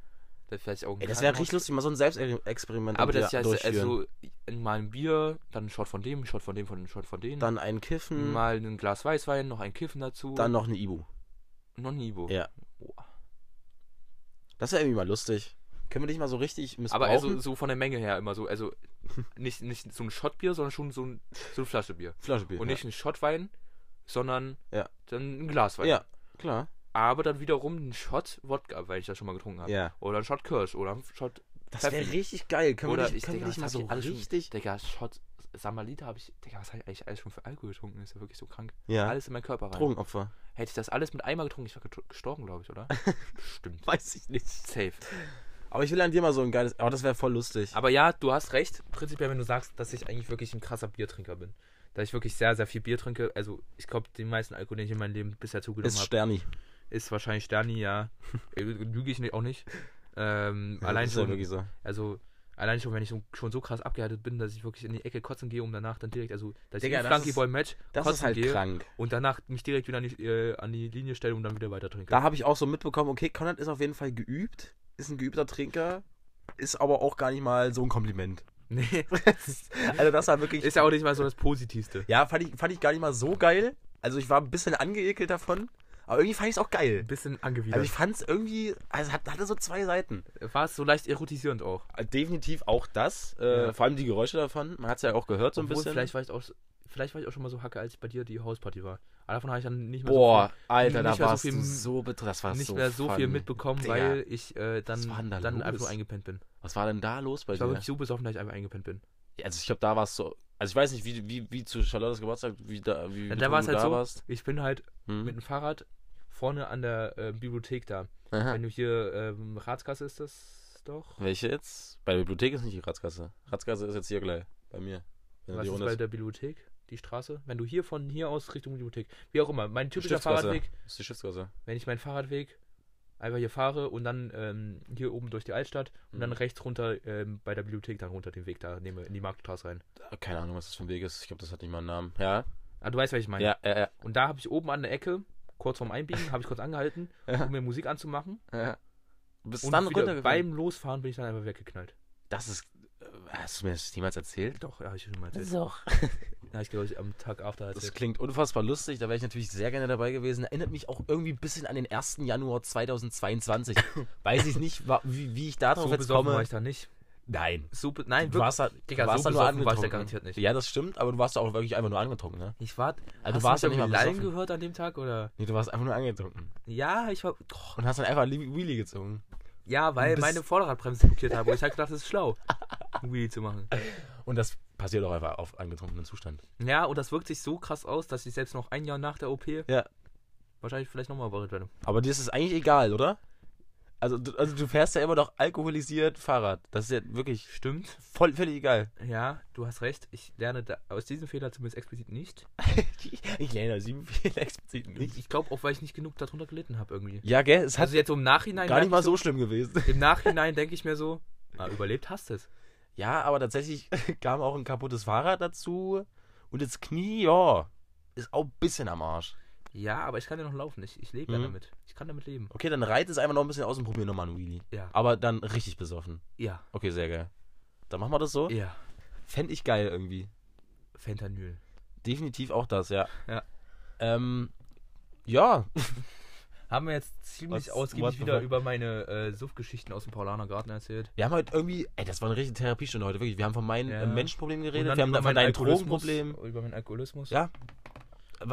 Vielleicht im ey, das wäre richtig lustig, mal so ein Selbstexperiment Aber das ist ja also mal ein Bier, dann ein Shot von dem, ein Shot von dem, von ein Shot von dem. Dann ein Kiffen, mal ein Glas Weißwein, noch ein Kiffen dazu. dann noch eine Ibu. noch ein Ivo. Ja. Boah. Das wäre irgendwie mal lustig. Können wir dich mal so richtig missbrauchen? Aber also so von der Menge her immer so, also nicht, nicht so ein Shotbier, sondern schon so, ein, so eine Flasche Bier. Flaschebier. Und nicht ein Shotwein, sondern Ja. dann ein Glas Wein. Ja, klar. Aber dann wiederum ein Shot Wodka, weil ich das schon mal getrunken habe. Ja. Oder ein Shot Kirsch oder ein Shot Das wäre richtig geil. Können Oder wir ich können Digga, wir dich mal so ich alles schon- richtig. Digga, Shot Samalita habe ich. Digga, was habe ich eigentlich alles schon für Alkohol getrunken? Das ist ja wirklich so krank. Ja. Alles in meinen Körper rein. Drogenopfer. Hätte ich das alles mit einmal getrunken, ich wäre gestorben, glaube ich, oder? Stimmt. Weiß ich nicht. Safe. Aber ich will an dir mal so ein geiles. Aber das wäre voll lustig. Aber ja, du hast recht. Prinzipiell, wenn du sagst, dass ich eigentlich wirklich ein krasser Biertrinker bin. Dass ich wirklich sehr, sehr viel Bier trinke. Also, ich glaube, den meisten Alkohol, den ich in meinem Leben bisher zugenommen ist habe, Sterni. ist wahrscheinlich Sterni, ja. Äh, Lüge ich nicht, auch nicht. Ähm, allein ist ja schon, wirklich so. also, allein schon, wenn ich so, schon so krass abgehärtet bin, dass ich wirklich in die Ecke kotzen gehe, um danach dann direkt, also, dass Digga, ich das Flunky ist- Boy Match Das kotzen ist halt gehe krank. und danach mich direkt wieder an die, äh, an die Linie stelle und dann wieder weiter trinke. Da habe ich auch so mitbekommen, okay, Konrad ist auf jeden Fall geübt, ist ein geübter Trinker, ist aber auch gar nicht mal so ein Kompliment. Nee, Also das war wirklich. ist ja auch nicht mal so das Positivste. ja, fand ich, fand ich gar nicht mal so geil. Also ich war ein bisschen angeekelt davon, aber irgendwie fand ich es auch geil. Ein bisschen Also angewidert. ich fand es irgendwie, also hat, hatte so zwei Seiten. War es so leicht erotisierend auch. Definitiv auch das, äh, Ja. vor allem die Geräusche davon. Man hat es ja auch gehört so ein bisschen. Vielleicht war, ich auch, vielleicht war ich auch schon mal so hacke, als bei dir die Hausparty war. Aber davon habe ich dann nicht mehr Boah, so Alter, nicht da mehr so warst viel- du so. Das war viel, nicht so mehr so viel fun. mitbekommen, Digga, weil ich äh, dann, war dann los? einfach nur eingepennt bin. Was war denn da los bei Ich war dir? wirklich so besoffen, dass ich einfach eingepennt bin. Also ich glaube, da warst du. Also ich weiß nicht, wie, wie, wie zu Charlottes Geburtstag, wie da, wie Ja, da war es du halt da so, warst. ich bin halt Hm? mit dem Fahrrad vorne an der äh, Bibliothek da. Aha. Wenn du hier, ähm, Ratskasse ist das doch. Welche jetzt? Bei der Bibliothek ist nicht die Ratzgasse. Ratzgasse ist jetzt hier gleich. Bei mir. Wenn Was ist bei der Bibliothek? Die Straße? Wenn du hier von hier aus Richtung Bibliothek, wie auch immer, mein typischer. Fahrradweg, Das ist die Schiffsgasse. wenn ich meinen Fahrradweg einfach hier fahre und dann ähm, hier oben durch die Altstadt und dann Mhm. rechts runter ähm, bei der Bibliothek dann runter den Weg da nehme in die Marktstraße rein. Keine Ahnung, was das für ein Weg ist. Ich glaube, das hat nicht mal einen Namen. Ja? Ah, du weißt, was ich meine. Ja, ja, ja. Und da habe ich oben an der Ecke, kurz vorm Einbiegen, habe ich kurz angehalten, Ja. um mir Musik anzumachen. ja. Bist Und dann wieder runtergefahren. beim Losfahren bin ich dann einfach weggeknallt. Das ist. äh, Hast du mir das niemals erzählt? Doch, ja, hab ich schon mal erzählt. Doch. Ja, ich glaube, ich am Tag after Das erzählt. klingt unfassbar lustig. Da wäre ich natürlich sehr gerne dabei gewesen. Erinnert mich auch irgendwie ein bisschen an den 1. Januar 2022. Weiß ich nicht, wie, wie ich darauf So jetzt komme. war ich da nicht. Nein. Be- nein, Du wirklich. warst da, Digga, du warst so da nur besoffen war ich da angetrunken. garantiert nicht. Ja, das stimmt, aber du warst da auch wirklich einfach nur angetrunken, ne? Ich war. Also hast du warst du mich nicht irgendwie mal lallen gehört an dem Tag oder? Nee, du warst einfach nur angetrunken. Ja, ich war. Und hast dann einfach Li- Wheelie gezogen. Ja, weil meine Vorderradbremse blockiert habe. Und ich halt gedacht, das ist schlau, ein Wheelie zu machen. Und das passiert auch einfach auf angetrunkenen Zustand. Ja, und das wirkt sich so krass aus, dass ich selbst noch ein Jahr nach der OP Ja. wahrscheinlich vielleicht nochmal operiert werde. Aber dir ist es eigentlich egal, oder? Also du, also du fährst ja immer noch alkoholisiert Fahrrad. Das ist ja wirklich Stimmt. voll völlig egal. Ja, du hast recht. Ich lerne da, aus diesem Fehler zumindest explizit nicht. ich lerne sieben viel explizit Ich, ich glaube auch, weil ich nicht genug darunter gelitten habe irgendwie. Ja, gell? Es hat Also jetzt so im Nachhinein. gar nicht mal ich so schlimm gewesen. Im Nachhinein denke ich mir so, na, überlebt hast du es. Ja, aber tatsächlich kam auch ein kaputtes Fahrrad dazu. Und das Knie, ja, ist auch ein bisschen am Arsch. Ja, aber ich kann ja noch laufen. Ich, ich lebe ja Mhm. damit. Ich kann damit leben. Okay, dann reit es einfach noch ein bisschen aus und probier nochmal einen Wheelie. Ja. Aber dann richtig besoffen. Ja. Okay, sehr geil. Dann machen wir das so. Ja. Fände ich geil irgendwie. Fentanyl. Definitiv auch das, ja. Ja. Ähm, ja. Haben wir jetzt ziemlich Was- what ausgiebig the wieder fuck? über meine äh, Suff-Geschichten aus dem Paulaner Garten erzählt. Wir haben heute irgendwie, ey, das war eine richtige Therapiestunde heute, wirklich. Wir haben von meinen Ja. äh, Menschenproblemen Und geredet, dann wir haben über dann von meinen deinen Alkoholismus- Drogenproblemen. Über meinen Alkoholismus. Ja.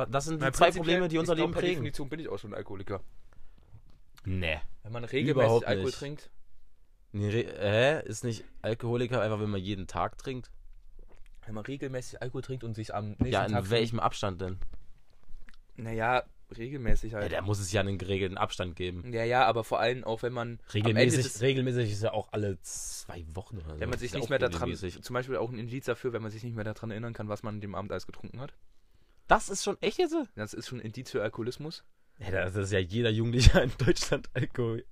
Das sind die Weil zwei Probleme, die unser Leben per prägen. Definition bin ich auch schon Alkoholiker. Nee. Wenn man regelmäßig Überhaupt Alkohol trinkt. nee. re- Hä? Ist nicht Alkoholiker einfach, wenn man jeden Tag trinkt? Wenn man regelmäßig Alkohol trinkt und sich am nächsten Ja, in Tag. welchem Abstand denn? Naja, regelmäßig Ja, halt. da muss es ja einen geregelten Abstand geben. Ja, ja, aber vor allem auch, wenn man Regelmäßig, regelmäßig ist ja auch alle zwei Wochen oder so. wenn man sich ja nicht mehr daran, zum Beispiel auch ein Indiz dafür, wenn man sich nicht mehr daran erinnern kann, was man an dem Abend alles getrunken hat. Das ist schon echt jetzt? Das ist schon ein Indiz für Alkoholismus. Ja, das ist ja jeder Jugendliche in Deutschland Alkohol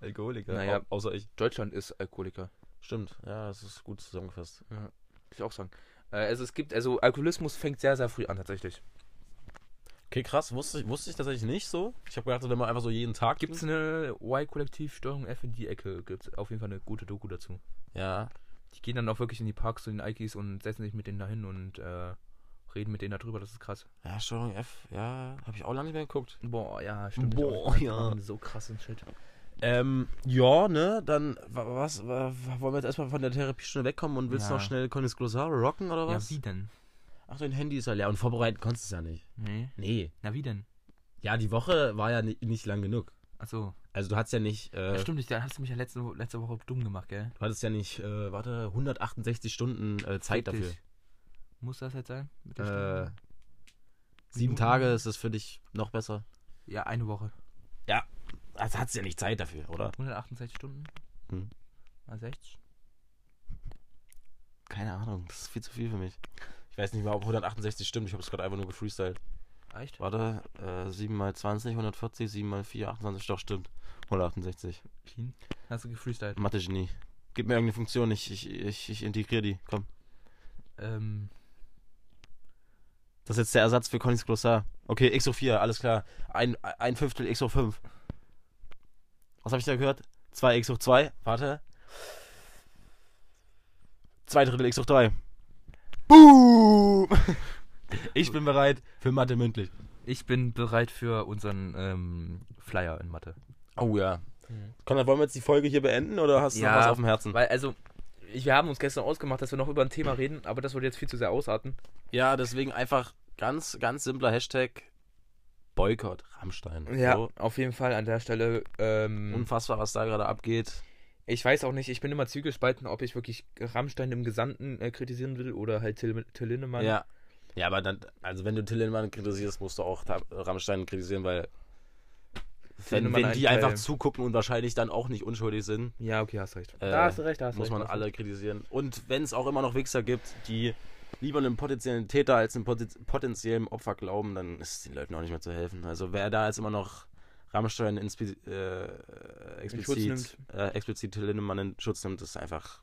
Alkoholiker. Naja. Au- außer ich. Deutschland ist Alkoholiker. Stimmt, ja, das ist gut zusammengefasst. Würde ich auch sagen. Äh, also es gibt, also Alkoholismus fängt sehr, sehr früh an tatsächlich. Okay, krass, wusste ich, wusste ich tatsächlich nicht so. Ich habe gedacht, wenn man einfach so jeden Tag Gibt es eine Y-Kollektivsteuerung F in die Ecke? Gibt es auf jeden Fall eine gute Doku dazu. Ja. Die gehen dann auch wirklich in die Parks zu den Ikes und setzen sich mit denen dahin und äh, reden mit denen darüber. Das ist krass. Ja, Steuerung F, ja, habe ich auch lange nicht mehr geguckt. Boah, ja, stimmt. Boah, ja. So krassen Shit. Ähm, ja, ne, dann, wa- was, wa- wollen wir jetzt erstmal von der Therapiestunde wegkommen und willst Ja. noch schnell Conny's Glossar rocken oder Ja, was? wie denn? Ach, dein Handy ist ja leer und vorbereiten konntest du es ja nicht. Nee. Nee. Na, wie denn? Ja, die Woche war ja ni nicht lang genug. Achso. Also du hattest ja nicht, äh, Ja, stimmt, ich- da hast du mich ja letzte, letzte Woche dumm gemacht, gell? du hattest ja nicht, äh, warte, 168 Stunden äh, Zeit dich. dafür. Muss das jetzt sein? Mit der Äh, sieben? Tage ist es für dich noch besser. Ja, eine Woche. Also hattest ja nicht Zeit dafür, oder? 168 Stunden? Hm. Mal 60? Keine Ahnung, das ist viel zu viel für mich. Ich weiß nicht mal, ob 168 stimmt. Ich habe es gerade einfach nur gefreestylt. Echt? Warte, äh, 7 mal 20, 140, 7 mal 4, 28, doch stimmt. 168. Clean. Hast du gefreestylt? Mathe-Genie. Gib mir irgendeine Funktion, ich, ich, ich, ich integriere die. Komm. Ähm, Das ist jetzt der Ersatz für Connys Glossar. Okay, x hoch 4, alles klar. Ein, ein Fünftel x hoch 5. Was habe ich da gehört? 2 x hoch 2. Warte. 2 Drittel x hoch 3. Boom! Ich bin bereit für Mathe mündlich. ich bin bereit für unseren ähm, Flyer in Mathe. Oh ja. Konrad, wollen wir jetzt die Folge hier beenden oder hast du Ja, noch was auf dem Herzen? Weil, also, ich, wir haben uns gestern ausgemacht, dass wir noch über ein Thema reden, aber das würde jetzt viel zu sehr ausarten. Ja, deswegen einfach ganz, ganz simpler Hashtag Boykott Rammstein. So, auf jeden Fall an der Stelle. Ähm, unfassbar, was da gerade abgeht. ich weiß auch nicht, ich bin immer zwiegespalten, ob ich wirklich Rammstein im Gesamten äh, kritisieren will oder halt Till, Till Lindemann. Ja. Ja, aber dann, also wenn du Till Lindemann kritisierst, musst du auch Rammstein kritisieren, weil wenn, wenn die ein einfach Teil- zugucken und wahrscheinlich dann auch nicht unschuldig sind, Ja, okay, hast recht. Äh, da hast du recht, da hast du muss recht. man hast du alle kritisieren. Und wenn es auch immer noch Wichser gibt, die lieber einem potenziellen Täter als einem poten- potenziellen Opfer glauben, dann ist den Leuten auch nicht mehr zu helfen. Also wer da jetzt immer noch Rammstein äh, Schutz explizit, äh, explizit Lindemann in Schutz nimmt, ist einfach.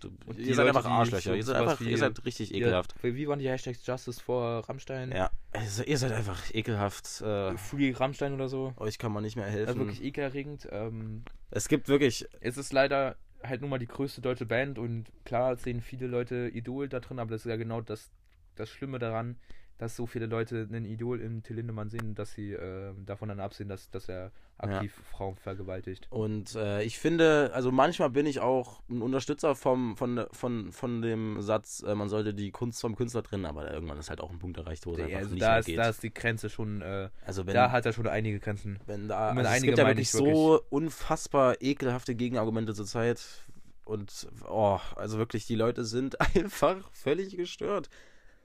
Du, ihr seid Leute, einfach Arschlöcher. Ihr seid, einfach, wie- ihr seid richtig Ja, ekelhaft. wie waren die Hashtags Justice for Rammstein? Ja, also ihr seid einfach ekelhaft. Äh, Free Rammstein oder so? euch kann man nicht mehr helfen. Also wirklich ekelerregend. Ähm, es gibt wirklich. es ist leider halt nun mal die größte deutsche Band und klar sehen viele Leute Idol da drin, aber das ist ja genau das, das Schlimme daran, dass so viele Leute ein Idol in Till Lindemann sehen, dass sie äh, davon dann absehen, dass, dass er aktiv Frauen vergewaltigt. Und äh, ich finde, also manchmal bin ich auch ein Unterstützer vom, von, von, von dem Satz, äh, man sollte die Kunst vom Künstler trennen, aber irgendwann ist halt auch ein Punkt erreicht, wo es einfach also nicht da, mehr ist, geht. da ist die Grenze schon, äh, also wenn, da hat er schon einige Grenzen. wenn da, also es einige gibt ja wirklich ich so unfassbar ekelhafte Gegenargumente zurzeit und oh, also wirklich, die Leute sind einfach völlig gestört.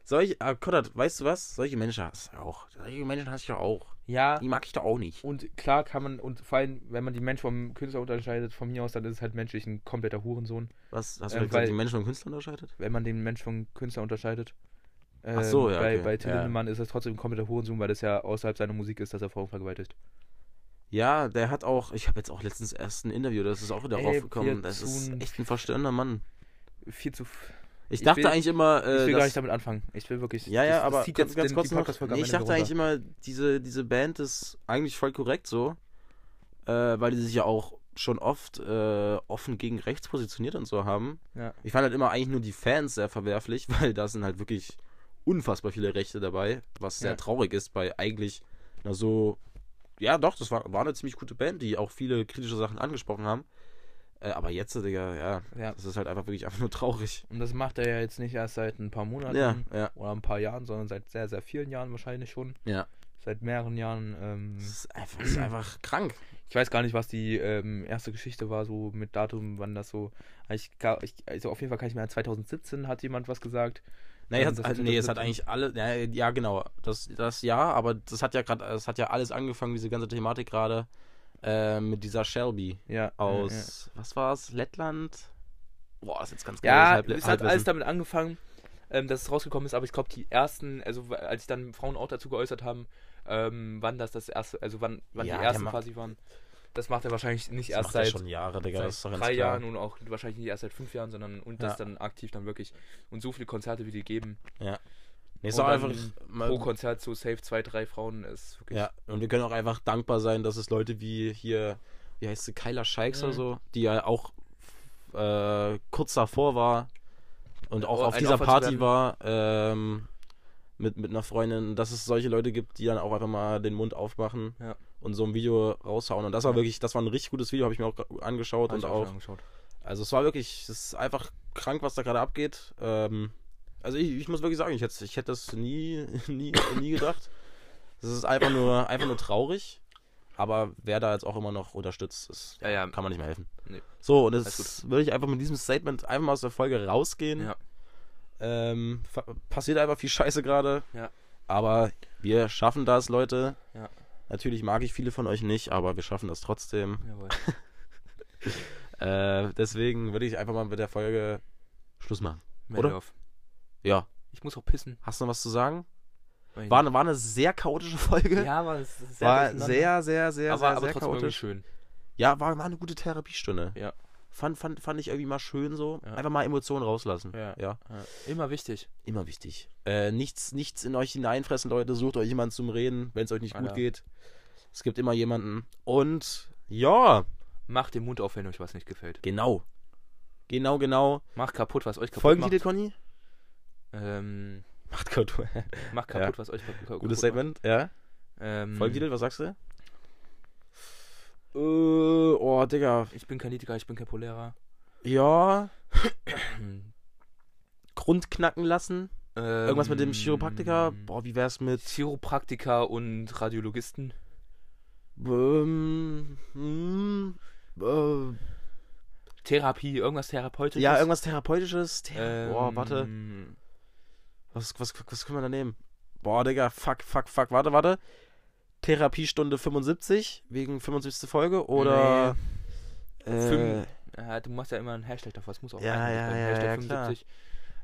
Solch, ah, Konrad, weißt du was? Solche Menschen hast du auch. Solche Menschen hast du auch. Ja, Die mag ich doch auch nicht. und klar kann man, und vor allem, wenn man die Mensch vom Künstler unterscheidet, von mir aus, dann ist es halt menschlich ein kompletter Hurensohn. Was hast du Ähm, gesagt, die Menschen und Künstler unterscheidet? Wenn man den Mensch vom Künstler unterscheidet. Ähm, Ach so, ja, Bei, okay. bei Till Ja. Ist es trotzdem ein kompletter Hurensohn, weil das ja außerhalb seiner Musik ist, dass er Frauen vergewaltigt. Ja, der hat auch, ich habe jetzt auch letztens erst ein Interview, das ist auch wieder Ey, raufgekommen. Das ist echt ein verstörender Mann. Viel zu. Ich, Ich dachte will- eigentlich immer, Ich äh, will gar dass- nicht damit anfangen. Ich will wirklich. Ja, ja, das, das aber zieht ganz, jetzt ganz den- kurz noch, nee, ich dachte eigentlich runter. immer, diese, diese Band ist eigentlich voll korrekt so, äh, weil die sich ja auch schon oft äh, offen gegen rechts positioniert und so haben. Ja. Ich fand halt immer eigentlich nur die Fans sehr verwerflich, weil da sind halt wirklich unfassbar viele Rechte dabei, was sehr Ja. traurig ist bei eigentlich einer so, ja doch, das war, war eine ziemlich gute Band, die auch viele kritische Sachen angesprochen haben. Äh, aber jetzt, Digga, ja, Ja. das ist halt einfach wirklich einfach nur traurig. Und das macht er ja jetzt nicht erst seit ein paar Monaten Ja, ja, oder ein paar Jahren, sondern seit sehr, sehr vielen Jahren wahrscheinlich schon. ja. Seit mehreren Jahren. Ähm, Das ist einfach, das ist einfach krank. ich weiß gar nicht, was die ähm, erste Geschichte war, so mit Datum, wann das so. Ich, ga- ich, also auf jeden Fall kann ich mir 2017 hat jemand was gesagt. Nee, Ähm, das hat, nee, es hat 2017 eigentlich alle, ja, ja genau, das, das ja, aber das hat ja gerade, es hat ja alles angefangen, diese ganze Thematik gerade, äh, mit dieser Shelby Ja. aus, was war's, Lettland? Boah, das ist jetzt ganz Ja, geiles Halble- es hat alles damit angefangen, ähm, dass es rausgekommen ist, aber ich glaube, die ersten, also als sich dann Frauen auch dazu geäußert haben, ähm, wann das das erste, also wann, wann Ja, die ersten quasi waren, das macht er wahrscheinlich nicht Das erst ja seit, schon Jahre, Digga, seit das ist doch drei. Jahren und auch wahrscheinlich nicht erst seit fünf Jahren, sondern und das Ja. dann aktiv dann wirklich und so viele Konzerte, wie die geben, Nee, ist einfach, mal, pro Konzert so safe zwei, drei Frauen ist wirklich. ja, und wir können auch einfach dankbar sein, dass es Leute wie hier, wie heißt sie, Kyla Scheiks Mhm. oder so, die ja auch äh, kurz davor war und auch Oh, auf dieser Opfer Party war, ähm, mit, mit einer Freundin, dass es solche Leute gibt, die dann auch einfach mal den Mund aufmachen Ja. und so ein Video raushauen. Und das war Ja. wirklich, das war ein richtig gutes Video, habe ich mir auch angeschaut Hab und auch. schon angeschaut. Also es war wirklich, es ist einfach krank, was da gerade abgeht. Ähm, also ich, ich muss wirklich sagen, ich hätte, ich hätte das nie, nie, nie gedacht. Das ist einfach nur, einfach nur traurig. Aber wer da jetzt auch immer noch unterstützt, ist, Ja, ja. kann man nicht mehr helfen. Nee. So, und jetzt würde ich einfach mit diesem Statement einfach mal aus der Folge rausgehen. Ja. Ähm, passiert einfach viel Scheiße gerade. Ja. Aber wir schaffen das, Leute. Ja. Natürlich mag ich viele von euch nicht, aber wir schaffen das trotzdem. Jawohl. Äh, deswegen würde ich einfach mal mit der Folge Schluss machen. Oder? Meldorf. Ja. Ich muss auch pissen. Hast du noch was zu sagen? War, eine- war eine sehr chaotische Folge. Ja, ist sehr war sehr, sehr, sehr, aber, sehr, aber sehr trotzdem chaotisch. schön. Ja, war, war eine gute Therapiestunde. Ja. Fand, fand, fand ich irgendwie mal schön so. Ja. Einfach mal Emotionen rauslassen. Ja. ja. Ja. Immer wichtig. Immer wichtig. Äh, nichts, nichts in euch hineinfressen, Leute. Sucht euch jemanden zum Reden, wenn es euch nicht gut Alter. geht. Es gibt immer jemanden. Und ja, Macht den Mund auf, wenn euch was nicht gefällt. genau. Genau, genau. Macht kaputt, was euch kaputt Folgentitel, macht. Conny? Ähm, Macht kaputt. macht Ja. kaputt, was euch kaputt Gutes macht. Statement, ja. Ähm, Folgentitel, was sagst du? Äh, oh, Digga. Ich bin kein Litiker, ich bin kein Polera. Ja. Grund knacken lassen. Irgendwas mit dem Ähm, Chiropraktiker. Boah, wie wär's mit Chiropraktiker und Radiologisten. ähm, hm, äh, Therapie, irgendwas Therapeutisches. ja, irgendwas Therapeutisches. Thera Ähm, Boah, warte. Was, was, was können wir da nehmen? Boah, Digga, fuck, fuck, fuck. Warte, warte. Therapiestunde 75, wegen 75. Folge, oder. Äh, Fünf- Ja, du machst ja immer einen Hashtag davor, es muss auch Ja, ein- ja, ja, Hashtag ja, klar.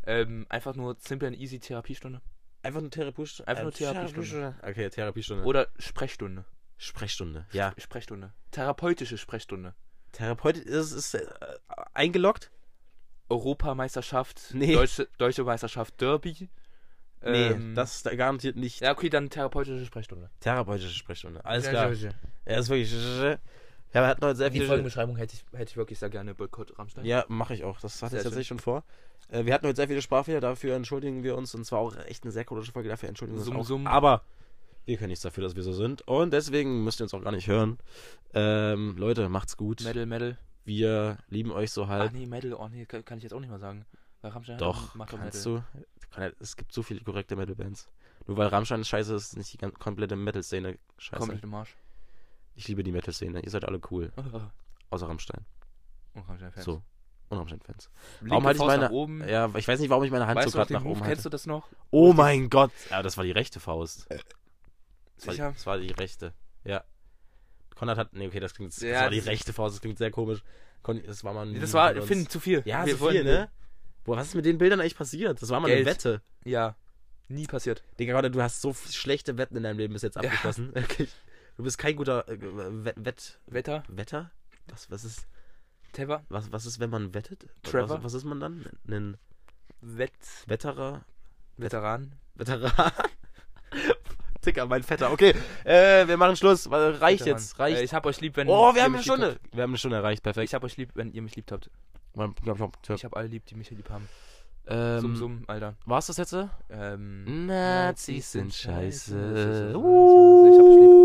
Ähm, einfach nur simple and easy Therapiestunde. einfach eine Therapiestunde. Einfach nur äh, Therapiestunde. Okay, Therapiestunde. Oder Sprechstunde. Sprechstunde. Ja. Sprechstunde. Therapeutische Sprechstunde. Therapeut ist, ist äh, eingeloggt? Europameisterschaft, Nee. Deutsche, Deutsche Meisterschaft Derby. Nee, Ähm, das garantiert nicht Ja, okay, dann therapeutische Sprechstunde. therapeutische Sprechstunde. Alles Ja, klar. ja, ja. Ist wirklich. Ja, wir hatten heute sehr Die viele. Folgenbeschreibung hätte ich, hätte ich wirklich sehr gerne Boykott Rammstein. Ja, mache ich auch. Das hatte Sehr ich tatsächlich schon vor. Äh, wir hatten heute sehr viele Sprachfehler, dafür entschuldigen wir uns. Und zwar auch echt eine sehr chaotische Folge, dafür entschuldigen wir uns Summ, auch. summ. Aber wir können nichts dafür, dass wir so sind. Und deswegen müsst ihr uns auch gar nicht hören. Ähm, Leute, macht's gut. Metal, Metal. Wir lieben euch so Ach halb. nee, Metal, oh nee, kann, kann ich jetzt auch nicht mal sagen. Weil Rammstein Doch, macht doch kannst Metal. du. Kann ja, es gibt so viele korrekte Metal-Bands. Nur weil Rammstein scheiße ist, ist nicht die komplette Metal-Szene scheiße. Komplett im Marsch. Ich liebe die Metal-Szene. Ihr seid alle cool. Außer Rammstein. Rammstein-Fans. So. und Rammstein-Fans. Warum halte ich meine. nach oben. Ja, ich weiß nicht, warum ich meine Hand weißt so gerade nach Move? oben Kennst halte. du das noch? Oh mein Gott. Ja, das war die rechte Faust. Das war, Sicher? das war die rechte. Ja. Konrad hat. Nee, okay, das klingt. Das Ja, war die das- rechte Faust, das klingt sehr komisch. Kon, das war mal Das war. Finn, zu viel. Ja, Wir so viel, ne? Boah, was ist mit den Bildern eigentlich passiert? Das war mal Geld. eine Wette. Ja. Nie passiert. Digga, Konrad, du hast so schlechte Wetten in deinem Leben bis jetzt Ja. abgeschlossen. Wirklich. Du bist kein guter äh, Wett, Wett, Wetter, Wetter? Was, was, ist, Teva, was, was ist, wenn man wettet? Trevor? Was, was ist man dann? Ein Wett, Wetterer? Veteran. Veteran? Dicker, mein Vetter. Okay, äh, wir machen Schluss. Reicht Veteran. jetzt, reicht. Äh, ich hab euch lieb, wenn oh, wir ihr haben eine Stunde. Wir haben eine Stunde erreicht, perfekt. Ich hab euch lieb, wenn ihr mich liebt habt. Man- glaub ich, glaub, Ich hab alle lieb, die mich lieb haben. ähm, Summ, summ, Alter. War's das jetzt? Ähm, Nazis sind scheiße. Ich hab euch lieb.